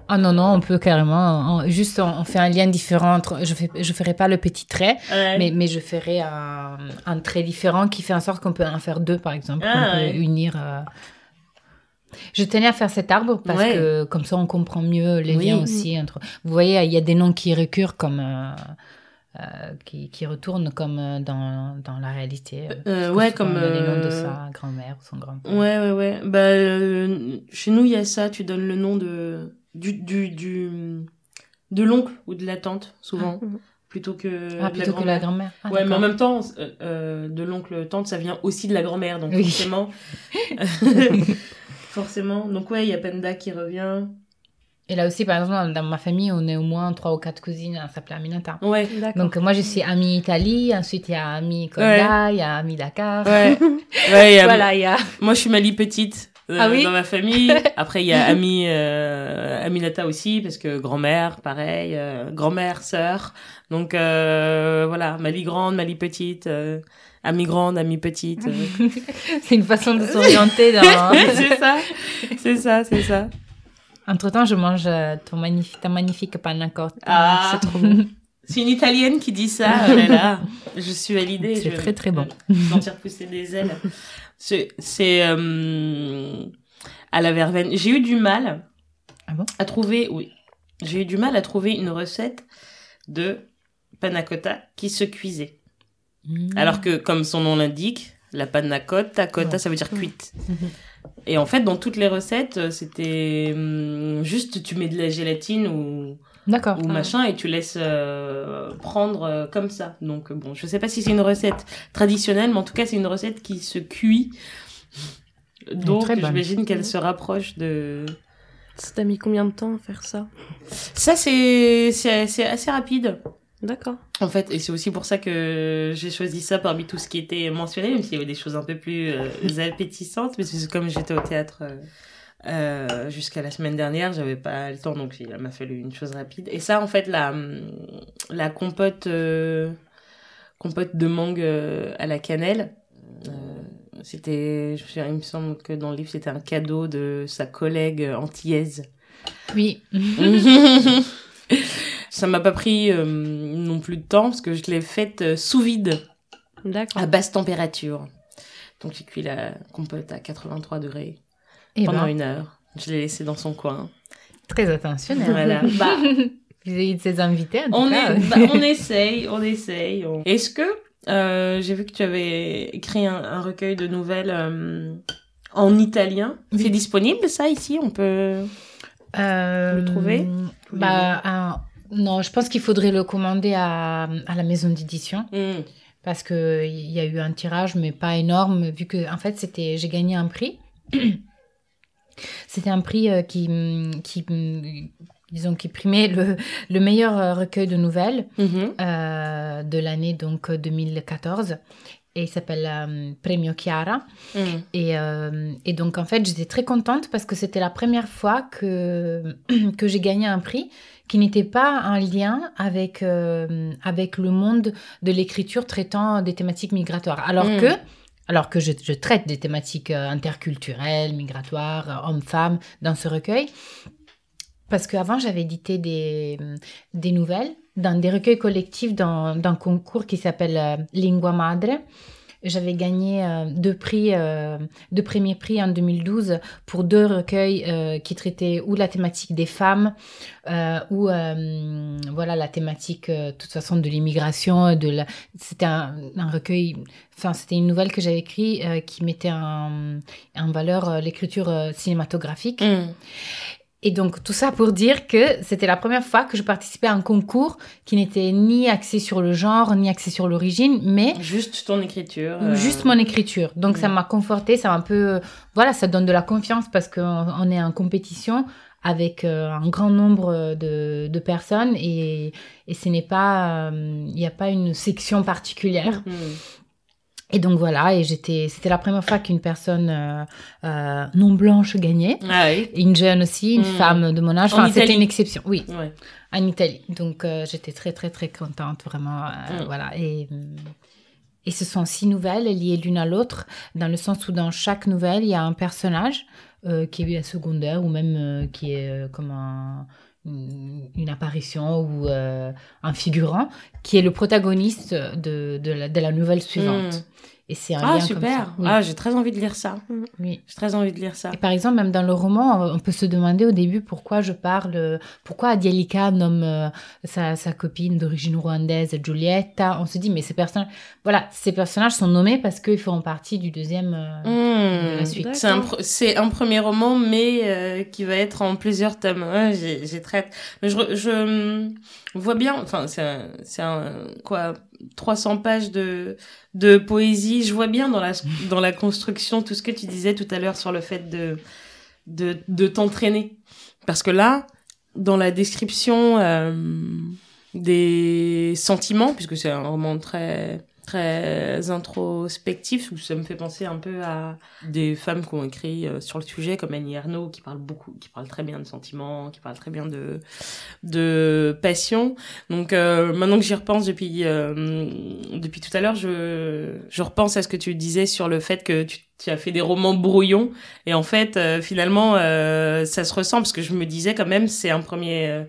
Ah non, non, on peut carrément. on- juste, on, on fait un lien différent. Entre, je ne je ferai pas le petit trait, Ouais. mais, mais je ferai un, un trait différent qui fait en sorte qu'on peut en faire deux, par exemple. Ah, qu'on peut unir. euh. Je tenais à faire cet arbre parce Ouais. que comme ça, on comprend mieux les Oui. liens aussi entre. Vous voyez, il y a des noms qui récurrent comme. euh, euh, qui, qui retournent comme euh, dans, dans la réalité. euh, Euh, ouais, comme, on a les noms de euh, sa grand-mère ou son grand-père. Ouais, ouais, ouais. Bah, euh, chez nous, il y a ça. Tu donnes le nom de du du du de l'oncle ou de la tante, souvent, Ah. plutôt que Ah, de plutôt que la grand-mère. grand-mère. Ah, ouais, mais en même temps, euh, euh, de l'oncle tante, ça vient aussi de la grand-mère, donc Oui. forcément. forcément. Donc ouais, il y a Penda qui revient. Et là aussi, par exemple, dans ma famille, on est au moins trois ou quatre cousines. Elle s'appelle Aminata. Ouais. D'accord. Donc, moi, je suis Ami Italie. Ensuite, il y a Ami Kolda, il y a Ami Dakar. Ouais. ouais il y a- Voilà, il y a. Moi, je suis Mali petite. Euh, Ah oui dans ma famille. Après, il y a Ami, euh, Aminata aussi, parce que grand-mère, pareil, euh, grand-mère, sœur. Donc, euh, voilà, Mali grande, Mali petite, Ami grande, Ami petite. C'est une façon de s'orienter dans. c'est ça, c'est ça, c'est ça. Entre temps, je mange ton magnifique, ta magnifique panna cotta. Ah. c'est trop bon. C'est une Italienne qui dit ça, oh là là. Je suis à l'idée. C'est très, très bon. je vais sentir pousser des ailes. C'est, euh, à la verveine. J'ai eu du mal Ah bon? à trouver, oui, j'ai eu du mal à trouver une recette de panna cotta qui se cuisait. Mm. Alors que, comme son nom l'indique, la panna cotta, cotta, ça veut dire cuite. Et en fait, dans toutes les recettes, euh, c'était hum, juste tu mets de la gélatine ou, D'accord. ou machin et tu laisses euh, prendre euh, comme ça. Donc euh, bon, je sais pas si c'est une recette traditionnelle, mais en tout cas, c'est une recette qui se cuit. Donc, j'imagine qu'elle se rapproche de. Ça t'a mis combien de temps à faire ça? Ça, c'est c'est c'est assez rapide. D'accord. En fait, et c'est aussi pour ça que j'ai choisi ça parmi tout ce qui était mentionné, même s'il y avait des choses un peu plus euh, appétissantes, mais c'est comme j'étais au théâtre euh, jusqu'à la semaine dernière, j'avais pas le temps, donc il m'a fallu une chose rapide. Et ça, en fait, la, hum, la compote, euh, compote de mangue euh, à la cannelle, euh, c'était, je me il me semble que dans le livre, c'était un cadeau de sa collègue antillaise. Oui. Ça m'a pas pris euh, non plus de temps parce que je l'ai faite euh, sous vide à basse température. Donc j'ai cuit la compote à 83 degrés Et pendant ben, une heure. Je l'ai laissée dans son coin. très attentionnel. Voilà. Bah, Vis-à-vis de ses invités, en tout on, cas. est, bah, on essaye, on essaye. on- Est-ce que euh, j'ai vu que tu avais écrit un, un recueil de nouvelles euh, en italien Oui. C'est disponible ça ici? On peut. Euh, le trouver? bah, un- Non, je pense qu'il faudrait le commander à, à la maison d'édition. Hmm. parce que il y a eu un tirage mais pas énorme vu que en fait c'était j'ai gagné un prix c'était un prix euh, qui qui disons qui primait le, le meilleur euh, recueil de nouvelles Mhm. euh, de l'année donc 2014 et il s'appelle euh, Premio Chiara Hmm. et, euh, et donc, en fait, j'étais très contente parce que c'était la première fois que, que j'ai gagné un prix qui n'était pas un lien avec, euh, avec le monde de l'écriture traitant des thématiques migratoires. Alors Mm. que, alors que je, traite des thématiques euh, interculturelles, migratoires, euh, hommes-femmes dans ce recueil. Parce qu'avant, j'avais édité des, des nouvelles dans des recueils collectifs d'un concours qui s'appelle euh, Lingua Madre. J'avais gagné euh, deux prix, euh, deux premiers prix en 2012 pour deux recueils euh, qui traitaient ou la thématique des femmes ou voilà la thématique de toute façon de l'immigration. C'était un, recueil, enfin c'était une nouvelle que j'avais écrite qui mettait en, valeur l'écriture cinématographique. Hmm. Et donc, tout ça pour dire que c'était la première fois que je participais à un concours qui n'était ni axé sur le genre, ni axé sur l'origine, mais Juste ton écriture. euh, juste mon écriture. Donc, ça Mm. m'a conforté, ça m'a un peu... Voilà, ça donne de la confiance parce qu'on on est en compétition avec euh, un grand nombre de, de personnes et, et ce n'est pas... euh, Il n'y a pas une section particulière. hmm. Et donc, voilà, et j'étais... C'était la première fois qu'une personne euh, euh, non blanche gagnait. Ah oui. Une jeune aussi, une Mm. femme de mon âge. En Enfin, c'était une exception, oui, Ouais. en Italie. Donc, euh, j'étais très, très, très contente, vraiment. euh, Mm. Voilà. Et, Et ce sont six nouvelles liées l'une à l'autre, dans le sens où dans chaque nouvelle, il y a un personnage qui est secondaire ou même qui est comme un, une apparition ou un figurant, qui est le protagoniste de, de, la, de la, nouvelle suivante. Hmm. Et c'est un ah, super. Ah, j'ai très envie de lire ça. Oui. J'ai très envie de lire ça. Et par exemple, même dans le roman, on peut se demander au début pourquoi je parle, pourquoi Adielika nomme euh, sa, sa, copine d'origine rwandaise Giulietta. On se dit, mais ces personnages, voilà, ces personnages sont nommés parce qu'ils feront partie du deuxième euh, de la hmm. suite. C'est un, un, premier roman, mais euh, qui va être en plusieurs tomes. j'ai très. Mais je, je vois bien, enfin, c'est un, quoi, 300 pages de, de poésie. Je vois bien dans la, dans la construction tout ce que tu disais tout à l'heure sur le fait de, de, de t'entraîner. Parce que là, dans la description euh, des sentiments, puisque c'est un roman très très introspectif ça me fait penser un peu à des femmes qui ont écrit euh, sur le sujet comme Annie Ernaux qui parle beaucoup qui parle très bien de sentiments qui parle très bien de de passion. Donc euh, maintenant que j'y repense depuis euh, depuis tout à l'heure je je repense à ce que tu disais sur le fait que tu, tu as fait des romans brouillons. Et en fait finalement ça se ressent parce que je me disais quand même c'est un premier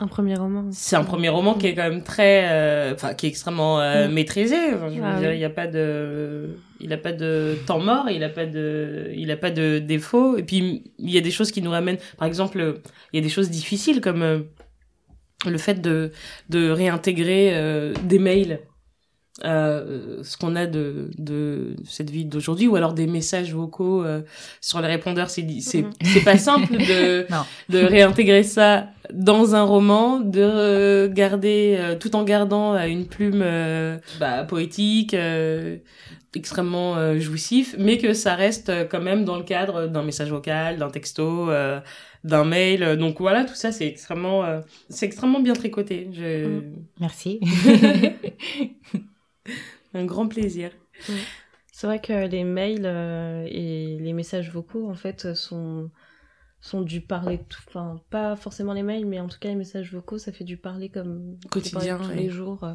un premier roman. C'est un premier roman qui est quand même très, euh, enfin, qui est extrêmement euh, mm. maîtrisé. je veux ah dire, il n'y a pas de, il a pas de temps mort, il a pas de, il a pas de défaut. Et puis il y a des choses qui nous ramènent. Par exemple, il y a des choses difficiles comme euh, le fait de de réintégrer des mails euh, ce qu'on a de, de cette vie d'aujourd'hui ou alors des messages vocaux euh, sur les répondeurs c'est c'est mhm. c'est pas simple de de réintégrer ça dans un roman de garder euh, tout en gardant une plume bah, poétique extrêmement jouissif mais que ça reste quand même dans le cadre d'un message vocal d'un texto d'un mail donc voilà tout ça c'est extrêmement c'est extrêmement bien tricoté je... Mm. merci Un grand plaisir. C'est vrai que les mails euh, et les messages vocaux, en fait, sont, sont du parler, tout, enfin, pas forcément les mails, mais en tout cas, les messages vocaux, ça fait du parler comme quotidien, tous les jours. Euh.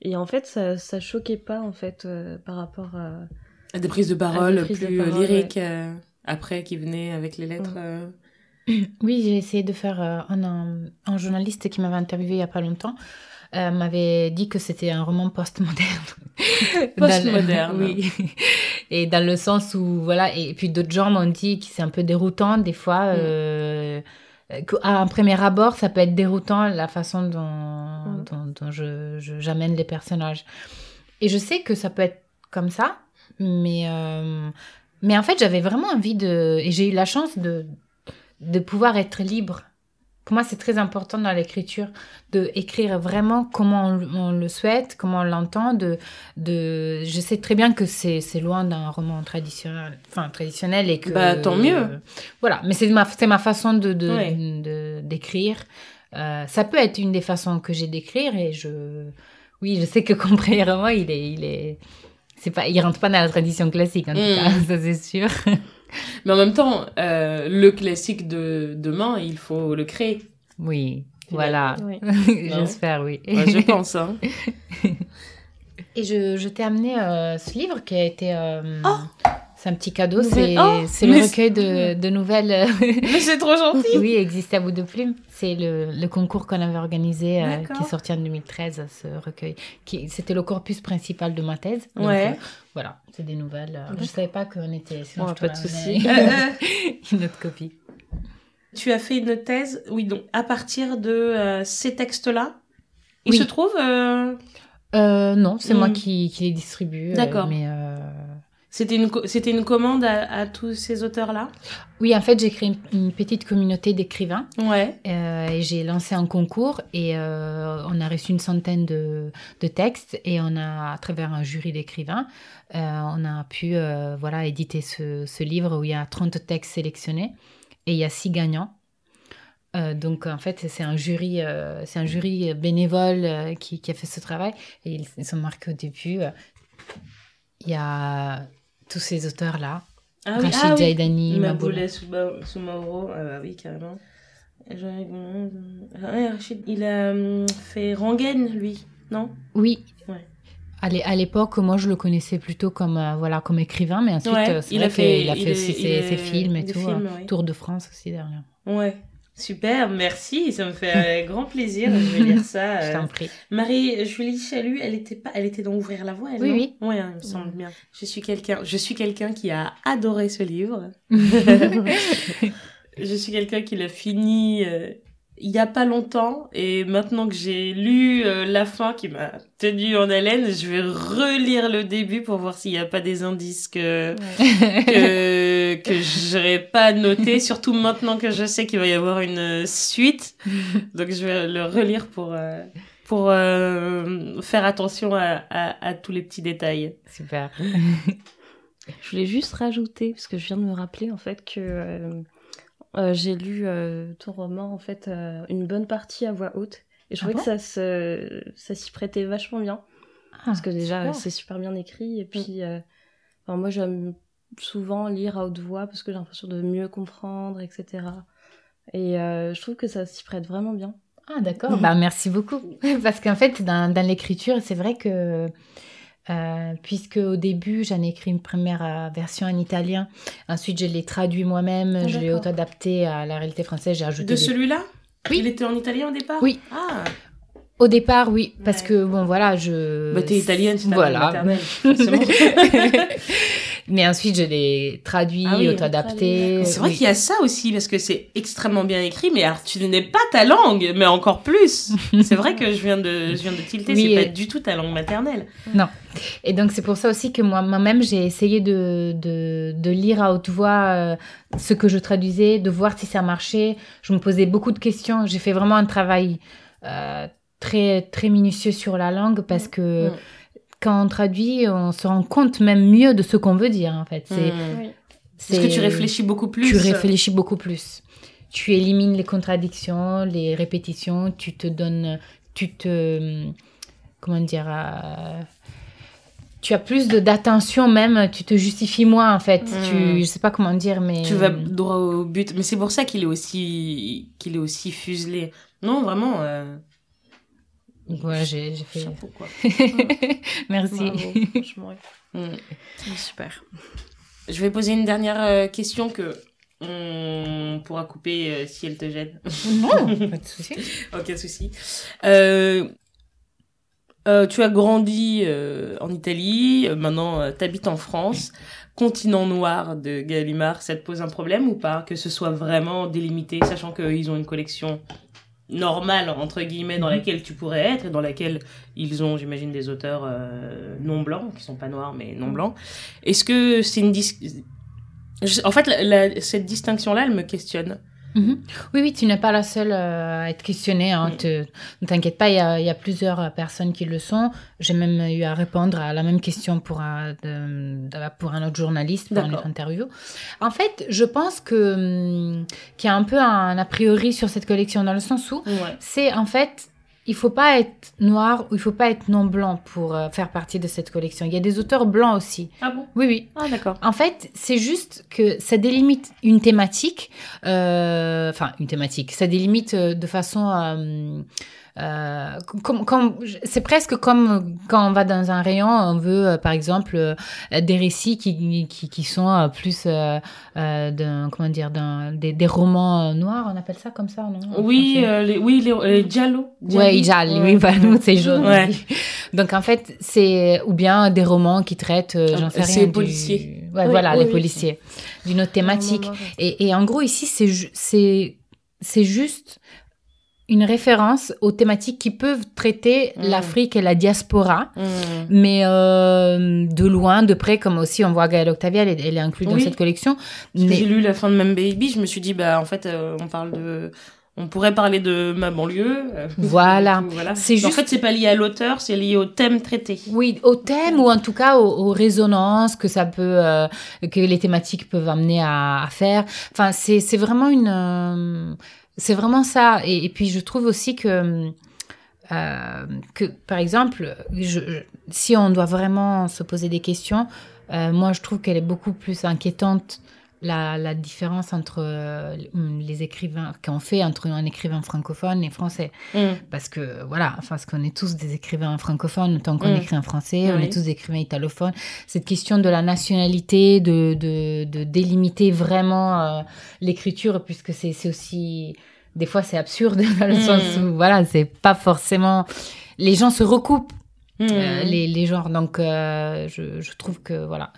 Et en fait, ça, ça choquait pas, en fait, euh, par rapport à... à... des prises de parole plus lyriques après qui venaient avec les lettres. Oui, j'ai essayé de faire un, un, journaliste qui m'avait interviewé il y a pas longtemps euh, m'avait dit que c'était un roman postmoderne. postmoderne. oui. Et dans le sens où, voilà, et puis d'autres gens m'ont dit que c'est un peu déroutant des fois. Mm. Euh, à un premier abord, ça peut être déroutant la façon dont, mm. dont, je, j'amène les personnages. Et je sais que ça peut être comme ça, mais, euh, mais en fait, j'avais vraiment envie de. Et j'ai eu la chance de, de pouvoir être libre pour moi, c'est très important dans l'écriture de écrire vraiment comment on, le souhaite, comment on l'entend. De, de, je sais très bien que c'est, c'est loin d'un roman traditionnel, enfin traditionnel et que. Bah tant mieux. voilà, mais c'est ma, c'est ma façon de, de, d'écrire. Euh, ça peut être une des façons que j'ai d'écrire et je, oui, je sais que premièrement, il est, il est, c'est pas, il rentre pas dans la tradition classique en tout mm. cas, ça c'est sûr. Mais en même temps, euh, le classique de demain, il faut le créer. Oui, voilà. J'espère, oui. je pense. Hein. Et je, je t'ai amené euh, ce livre qui a été... Euh, oh c'est un petit cadeau, c'est oh, le recueil de, de nouvelles. mais c'est trop gentil. oui, existe à bout de plume. C'est le, le, concours qu'on avait organisé, qui est sorti en 2013, ce recueil. C'était le corpus principal de ma thèse. ouais. Voilà, c'est des nouvelles. Euh, je ne savais pas qu'on était. Sinon pas de souci. une autre copie. Tu as fait une thèse, oui, donc à partir de euh, ces textes-là. Ils se trouvent euh... Euh, non, c'est moi hmm. qui, qui, les distribue. D'accord. mais c'était une, c'était une commande à, tous ces auteurs-là? Oui, en fait, j'ai créé une, petite communauté d'écrivains. Ouais. Euh, et j'ai lancé un concours et euh, on a reçu une centaine de, de, textes et on a, à travers un jury d'écrivains, euh, on a pu voilà, éditer ce, ce, livre où il y a 30 textes sélectionnés et il y a 6 gagnants. donc en fait c'est un jury c'est un jury bénévole qui, qui, a fait ce travail et ils, ils sont marqués au début il y a tous ces auteurs-là. Ah oui, Rachid ah Jaidani, Maboula Soumaoro, ah bah oui, carrément. Ah Rachid, il a hum, fait Rangen, lui, non? Oui. Ouais. À l'époque, moi, je le connaissais plutôt comme, euh, voilà, comme écrivain, mais ensuite, Ouais, euh, il a fait- qu'il a il fait est- aussi il ses, est- ses films et tout. films, euh, ouais. Tour de France aussi derrière. Ouais. Super, merci, ça me fait euh, grand plaisir. Je vais lire ça. Je euh. t'en prie. Marie Julie Chalut, elle était pas, elle était dans Ouvrir la voie. Elle, Oui, non oui. Ouais, hein, il me semble bien. Je suis quelqu'un, je suis quelqu'un qui a adoré ce livre. je suis quelqu'un qui l'a fini euh, il y a pas longtemps et maintenant que j'ai lu euh, la fin qui m'a tenu en haleine, je vais relire le début pour voir s'il n'y a pas des indices que que que j'aurais pas noté, surtout maintenant que je sais qu'il va y avoir une euh, suite. Donc je vais le relire pour euh, pour euh, faire attention à, à, à tous les petits détails. Super. Je voulais juste rajouter, parce que je viens de me rappeler en fait que euh, j'ai lu euh, ton roman en fait euh, une bonne partie à voix haute. Et je Ah trouvais bon que ça se, ça s'y prêtait vachement bien. parce que déjà super. c'est super bien écrit. Et puis euh, enfin, moi j'aime souvent lire à haute voix parce que j'ai l'impression de mieux comprendre, etc. Et euh, je trouve que ça s'y prête vraiment bien. Ah, d'accord. Bah, merci beaucoup. Parce qu'en fait, dans, dans l'écriture, c'est vrai que, euh, puisque au début, j'en ai écrit une première euh, version en italien, ensuite, je l'ai traduit moi-même, Ah, je l'ai auto-adapté à la réalité française, j'ai ajouté De des- celui-là Oui. Il était en italien au départ Oui. Ah, Au départ, oui, parce Ouais. que, bon, voilà, je... bah t'es italienne, c'est ta langue Voilà. Mais ensuite, je l'ai traduit, Ah oui, auto-adapté. C'est vrai oui. qu'il y a ça aussi, parce que c'est extrêmement bien écrit, mais alors tu n'es pas ta langue, mais encore plus. C'est vrai que je viens de, je viens de tilter, Oui, c'est pas du tout ta langue maternelle. Et donc, c'est pour ça aussi que moi- moi-même, j'ai essayé de, de, de lire à haute voix euh, ce que je traduisais, de voir si ça marchait. Je me posais beaucoup de questions. J'ai fait vraiment un travail euh, très, très minutieux sur la langue parce que Mm. Quand on traduit, on se rend compte même mieux de ce qu'on veut dire, en fait. C'est, Hmm. Parce que tu réfléchis beaucoup plus. tu réfléchis beaucoup plus. Tu élimines les contradictions, les répétitions, tu te donnes, tu te, comment dire, euh, tu as plus de d'attention même, tu te justifies moins en fait. Mm. Tu, je sais pas comment dire, mais Tu vas droit au but. Mais c'est pour ça qu'il est aussi, qu'il est aussi fuselé. Non, vraiment. Euh... Voilà, j'ai fait. Chapeau, quoi. Merci. Bravo, franchement, oui. C'est super. Je vais poser une dernière euh, question que on pourra couper euh, si elle te gêne. Non, pas de souci. Aucun souci. Euh, euh, tu as grandi en Italie, maintenant tu habites en France. Continent noir de Gallimard, ça te pose un problème ou pas Que ce soit vraiment délimité, sachant qu'ils ont une collection normale, entre guillemets, dans Mhm. laquelle tu pourrais être et dans laquelle ils ont, j'imagine, des auteurs euh, non blancs, qui sont pas noirs mais non blancs. Est-ce que c'est une... dis- En fait, la- la- cette distinction-là, elle me questionne. Mhm. Oui, oui, tu n'es pas la seule euh, à être questionnée. Hein. Mm. Te- ne t'inquiète pas, il y, a, il y a plusieurs euh, personnes qui le sont. J'ai même eu à répondre à la même question pour un, de- de- pour un autre journaliste, pour une interview. En fait, je pense que hum, qu'il y a un peu un a priori sur cette collection, dans le sens où Ouais. c'est en fait, il faut pas être noir ou il faut pas être non blanc pour euh, faire partie de cette collection. Il y a des auteurs blancs aussi. Ah bon? Oui, oui. Ah d'accord. En fait, c'est juste que ça délimite une thématique, euh, enfin une thématique, ça délimite euh, de façon, euh, comme, comme- c'est presque comme quand on va dans un rayon, on veut euh, par exemple euh, des récits qui, qui, qui sont plus, d'un, comment dire, d'un, des, des romans noirs, on appelle ça comme ça, non? Oui, les, oui, les, les giallo. Ouais, oui, bah, nous, c'est jaune. Ouais. Donc, en fait, c'est, ou bien des romans qui traitent, j'en sais Ah, C'est rien. du- policier. Ouais, Oui, voilà, oui, les oui. policiers. D'une autre thématique. Et, et en gros, ici, c'est, c'est, c'est juste une référence aux thématiques qui peuvent traiter Mm. l'Afrique et la diaspora, Hmm. mais euh, de loin, de près, comme aussi on voit Gaëlle Octavia, elle, est- elle est inclue dans cette collection. Mais j'ai lu la fin de Même Baby, je me suis dit, bah, en fait, euh, on parle de. On pourrait parler de ma banlieue. euh, Voilà. C'est Mais En juste- fait, c'est pas lié à l'auteur, c'est lié au thème traité. Oui, au thème ou en tout cas aux, aux résonances que ça peut, euh, que les thématiques peuvent amener à, à faire. Enfin, c'est c'est vraiment une, euh, c'est vraiment ça. Et, puis je trouve aussi que euh, que par exemple, si on doit vraiment se poser des questions, euh, moi je trouve qu'elle est beaucoup plus inquiétante la, la différence entre euh, les écrivains qu'on fait entre un écrivain francophone et français. Mm. Parce que, voilà, enfin, parce qu'on est tous des écrivains francophones, tant qu'on Mm. écrit en français, on est tous des écrivains italophones. Cette question de la nationalité, de, de, de délimiter vraiment euh, l'écriture, puisque c'est c'est aussi. Des fois, c'est absurde, dans le Mm. sens où, voilà, c'est pas forcément. Les gens se recoupent Euh, les, les genres. Donc, euh, je, je trouve que, voilà.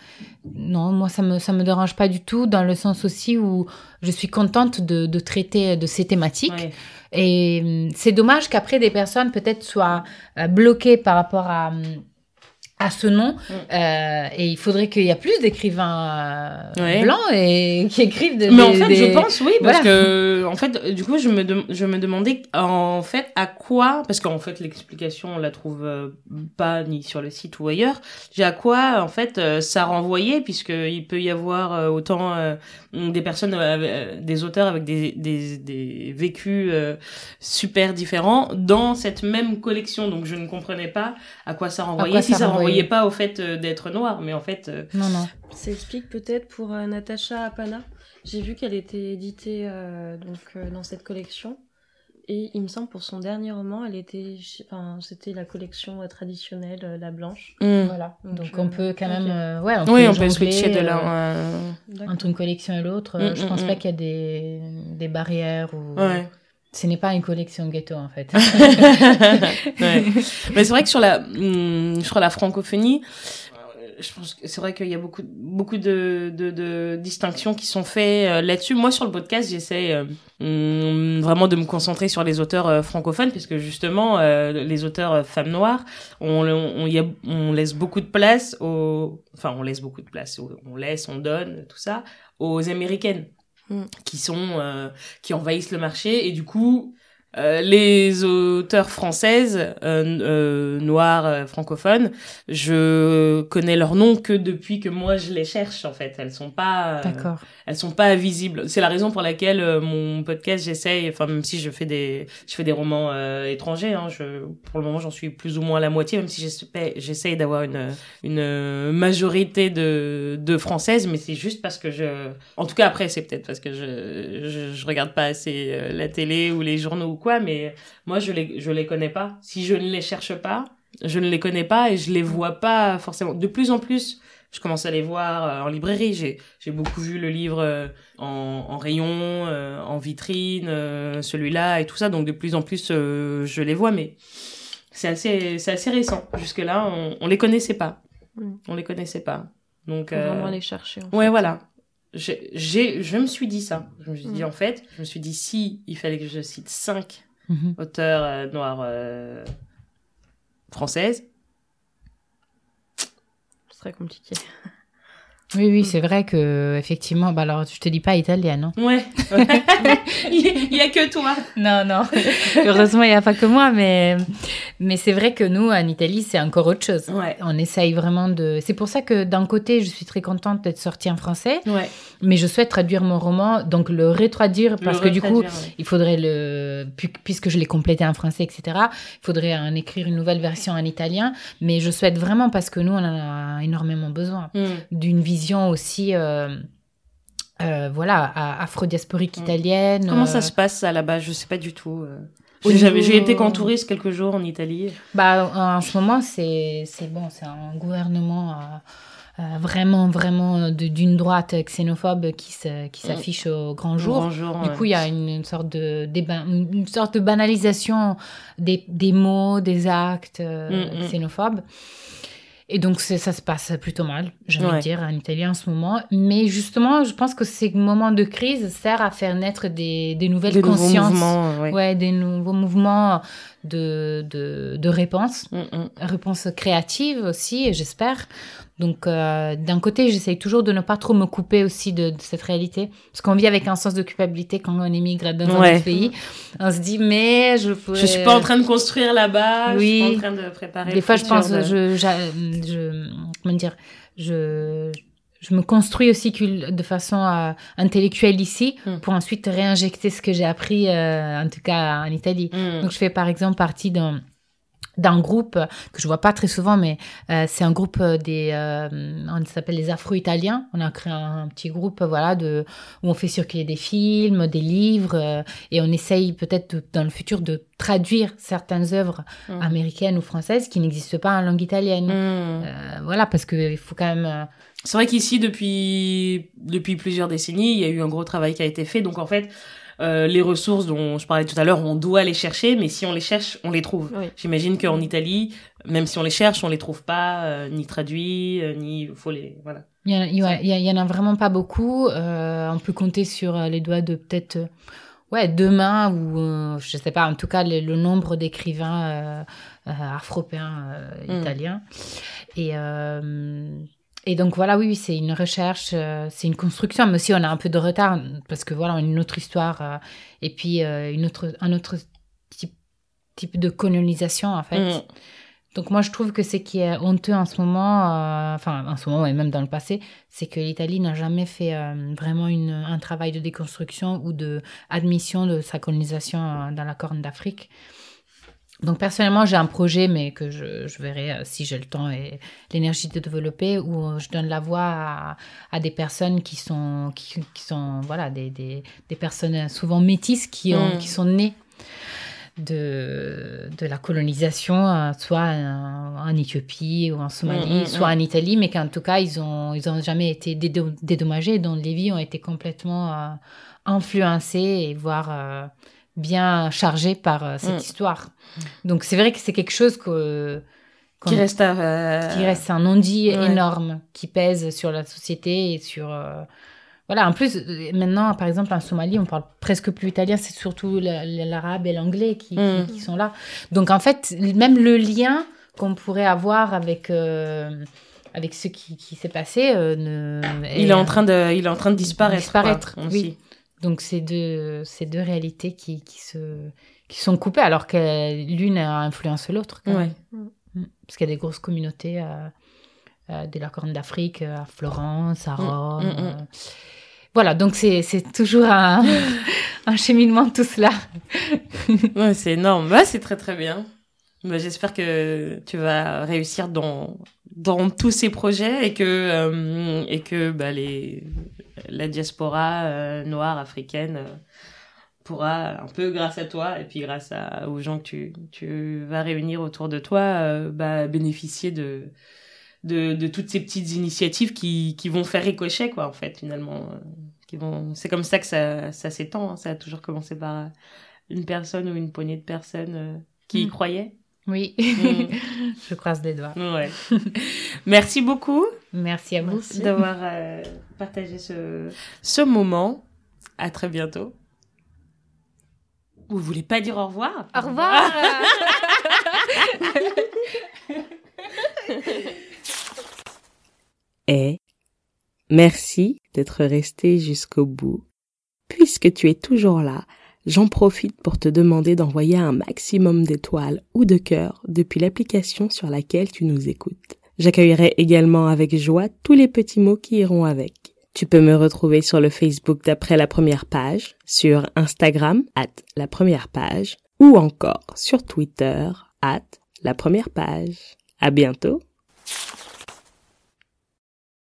Non, moi, ça me, ça me dérange pas du tout, dans le sens aussi où je suis contente de, de traiter de ces thématiques. Ouais. Et hum, c'est dommage qu'après des personnes peut-être soient euh, bloquées par rapport à, hum, à ce nom. Mm. Euh, et il faudrait qu'il y ait plus d'écrivains euh, Ouais. blancs et qui écrivent de, Mais en des- fait, des- je pense oui, parce Voilà. que en fait, du coup, je me je me demandais en fait à quoi, parce qu'en fait l'explication on la trouve euh, pas ni sur le site ou ailleurs. J'ai à quoi en fait euh, ça renvoyait, puisque il peut y avoir autant des personnes, des auteurs avec des des, des vécus super différents dans cette même collection. Donc je ne comprenais pas à quoi ça renvoyait. quoi si ça ça renvoyait renvoyait. pas au fait euh, d'être noir, mais en fait. euh, Non, non. Ça explique peut-être pour euh, Natacha Apana. J'ai vu qu'elle était éditée euh, donc euh, dans cette collection. Et il me semble pour son dernier roman, elle était, enfin, c'était la collection traditionnelle, la blanche. hmm. Voilà. Donc, Donc, euh, on peut quand même. ok. euh, ouais, Oui, on peut switcher de là. euh, D'accord. entre une collection et l'autre. Mm, je mm, pense mm. pas qu'il y a des, des barrières ou. Ouais. Ce n'est pas une collection ghetto en fait. Mais c'est vrai que sur la, sur la francophonie, je pense c'est vrai qu'il y a beaucoup, beaucoup de, distinctions qui sont faites euh, là-dessus. Moi, sur le podcast, j'essaie euh, hum, vraiment de me concentrer sur les auteurs euh, francophones, puisque justement, les auteurs femmes noires, on, laisse beaucoup de place aux, enfin, on laisse beaucoup de place, on laisse, on donne, tout ça, aux américaines, Mm. qui sont, euh, qui envahissent le marché, et du coup, euh, les auteurs françaises euh, euh, noires euh, francophones, je connais leurs noms que depuis que moi je les cherche en fait. Elles sont pas, elles sont pas visibles. C'est la raison pour laquelle mon podcast j'essaye, enfin même si je fais des, je fais des romans étrangers, hein, je, pour le moment j'en suis plus ou moins à la moitié, même si j'essaye d'avoir une une majorité de de françaises, mais c'est juste parce que je, en tout cas après c'est peut-être parce que je, je je regarde pas assez la télé ou les journaux mais moi je les je les connais pas. Si je ne les cherche pas, je ne les connais pas et je les vois pas forcément. De plus en plus, je commence à les voir euh, en librairie. J'ai j'ai beaucoup vu le livre euh, en, en rayon, euh, en vitrine, celui-là et tout ça. Donc de plus en plus, je les vois, mais c'est assez c'est assez récent. Jusque là, on, on les connaissait pas. On les connaissait pas. Donc Faut euh, vraiment aller chercher. en Ouais, fait. voilà. J'ai, je me suis dit ça. Je me suis dit, Mm. en fait, je me suis dit, si il fallait que je cite cinq Mhm. auteurs euh, noirs euh, françaises, Ce serait compliqué. Oui, oui, c'est vrai que effectivement. Bah alors, je te dis pas italienne. Hein. ouais. il y a que toi. Non, non. Heureusement, il n'y a pas que moi, mais mais c'est vrai que nous, en Italie, c'est encore autre chose. Ouais. On essaye vraiment de. C'est pour ça que d'un côté, je suis très contente d'être sortie en français, Ouais. mais je souhaite traduire mon roman, donc le rétraduire parce Le que du coup, ouais. il faudrait le pu- puisque je l'ai complété en français, etc. Il faudrait en écrire une nouvelle version en italien, mais je souhaite vraiment parce que nous, on en a énormément besoin Mm. d'une vision aussi. euh, euh, voilà, afro-diasporique Mm. italienne. Comment euh, ça se passe ça là-bas? Je sais pas du tout. euh. J'ai, été qu'en touriste quelques jours en Italie. Bah, en ce moment, c'est c'est bon, c'est un gouvernement euh, euh, vraiment, vraiment de- d'une droite xénophobe qui se- qui Mm. s'affiche au grand jour. Grand jour. Du coup, il y a une, une sorte de déba- une sorte de banalisation des, des mots, des actes euh, Mm, mm. xénophobes. Et donc, ça se passe plutôt mal, j'ai envie Ouais. de dire, en Italie en ce moment. Mais justement, je pense que ces moments de crise servent à faire naître des, des nouvelles Des nouveaux consciences. Ouais, des nouveaux mouvements de, de, de réponse, Mm, mm. réponse créative aussi, j'espère. Donc, euh, d'un côté, j'essaye toujours de ne pas trop me couper aussi de, de cette réalité. Parce qu'on vit avec un sens de culpabilité quand on émigre dans un autre pays. On se dit, mais je pourrais... Je suis pas en train de construire là-bas. Je suis Oui. pas en train de préparer. Des fois, je pense, de- je, j'a- je, comment dire, je, je me construis aussi de façon euh, intellectuelle ici Mm. pour ensuite réinjecter ce que j'ai appris, euh, en tout cas en Italie. Mm. Donc, je fais par exemple partie d'un d'un groupe que je vois pas très souvent, mais euh, c'est un groupe des, euh, on s'appelle les Afro-Italiens. On a créé un, petit groupe, voilà, de où on fait circuler des films, des livres, euh, et on essaye peut-être dans le futur de traduire certaines œuvres Mmh. américaines ou françaises qui n'existent pas en langue italienne. Mmh. Euh, voilà, parce que il faut quand même. euh, C'est vrai qu'ici, depuis, depuis plusieurs décennies, il y a eu un gros travail qui a été fait. Donc, en fait, euh, les ressources dont je parlais tout à l'heure, on doit les chercher, mais si on les cherche, on les trouve. Oui. J'imagine qu'en Italie, même si on les cherche, on les trouve pas, euh, ni traduits, euh, ni faut les, voilà. Il y, en a- il y a- il en a vraiment pas beaucoup. Euh, on peut compter sur les doigts de peut-être ouais deux mains ou je sais pas. En tout cas, le, le nombre d'écrivains afropéens euh, Mm. italiens. Et euh, et donc voilà, oui, oui, c'est une recherche, euh, c'est une construction, mais aussi on a un peu de retard parce que voilà, on a une autre histoire euh, et puis euh, une autre, un autre type, type de colonisation en fait. Mm. Donc moi je trouve que ce qui est honteux en ce moment, enfin en ce moment et même dans le passé, c'est que l'Italie n'a jamais fait vraiment une, un travail de déconstruction ou de admission de sa colonisation dans la Corne d'Afrique. Donc personnellement j'ai un projet, mais que je, je verrai euh, si j'ai le temps et l'énergie de développer, où euh, je donne la voix à, à des personnes qui sont, qui, qui sont voilà, des, des, des personnes souvent métisses qui, ont, Mm. qui sont nées de, de la colonisation, euh, soit en, en Éthiopie ou en Somalie, Mm, mm, soit en Italie, mais qu'en tout cas, ils ont, ils ont jamais été dédo- dédommagés, dont les vies ont été complètement euh, influencées et voire euh, bien chargées par euh, cette Mm. histoire. Donc c'est vrai que c'est quelque chose que, qu'on- Qui reste à, euh, qui reste un non-dit ouais. énorme qui pèse sur la société et sur euh, voilà en plus maintenant par exemple en Somalie on parle presque plus italien c'est surtout la- l'arabe et l'anglais qui, qui- Mm. qui sont là donc en fait même le lien qu'on pourrait avoir avec euh, avec ce qui, qui s'est passé euh, ne, il est en train de, il est en train de disparaître. Disparaître, oui. Donc c'est deux ces deux réalités qui, qui se qui sont coupées alors que l'une influence l'autre Ouais. Mm. Parce qu'il y a des grosses communautés euh, euh, de la Corne d'Afrique, à Florence, à Mm, Rome. mm, euh. Voilà, donc c'est c'est toujours un, un cheminement tout cela. Ouais, c'est énorme. Bah, c'est très très bien. Bah, J'espère que tu vas réussir dans, dans tous ces projets et que, euh, et que bah, les, la diaspora euh, noire africaine euh, pourra, un peu grâce à toi et puis grâce à, aux gens que tu, tu vas réunir autour de toi, euh, bah, bénéficier de, de, de toutes ces petites initiatives qui, qui vont faire ricochet, quoi, en fait, finalement. qui vont... C'est comme ça que ça, ça s'étend. hein. Ça a toujours commencé par une personne ou une poignée de personnes qui y Mm. croyaient. Oui, Mm. je croise les doigts. Ouais. Merci beaucoup Merci à vous. d'avoir euh, partagé ce, ce moment. À très bientôt. Vous voulez pas dire au revoir? Au revoir. Et merci d'être resté jusqu'au bout. Puisque tu es toujours là, j'en profite pour te demander d'envoyer un maximum d'étoiles ou de cœurs depuis l'application sur laquelle tu nous écoutes. J'accueillerai également avec joie tous les petits mots qui iront avec. Tu peux me retrouver sur le Facebook d'après la première page, sur Instagram, at la première page, ou encore sur Twitter, at la première page. À bientôt!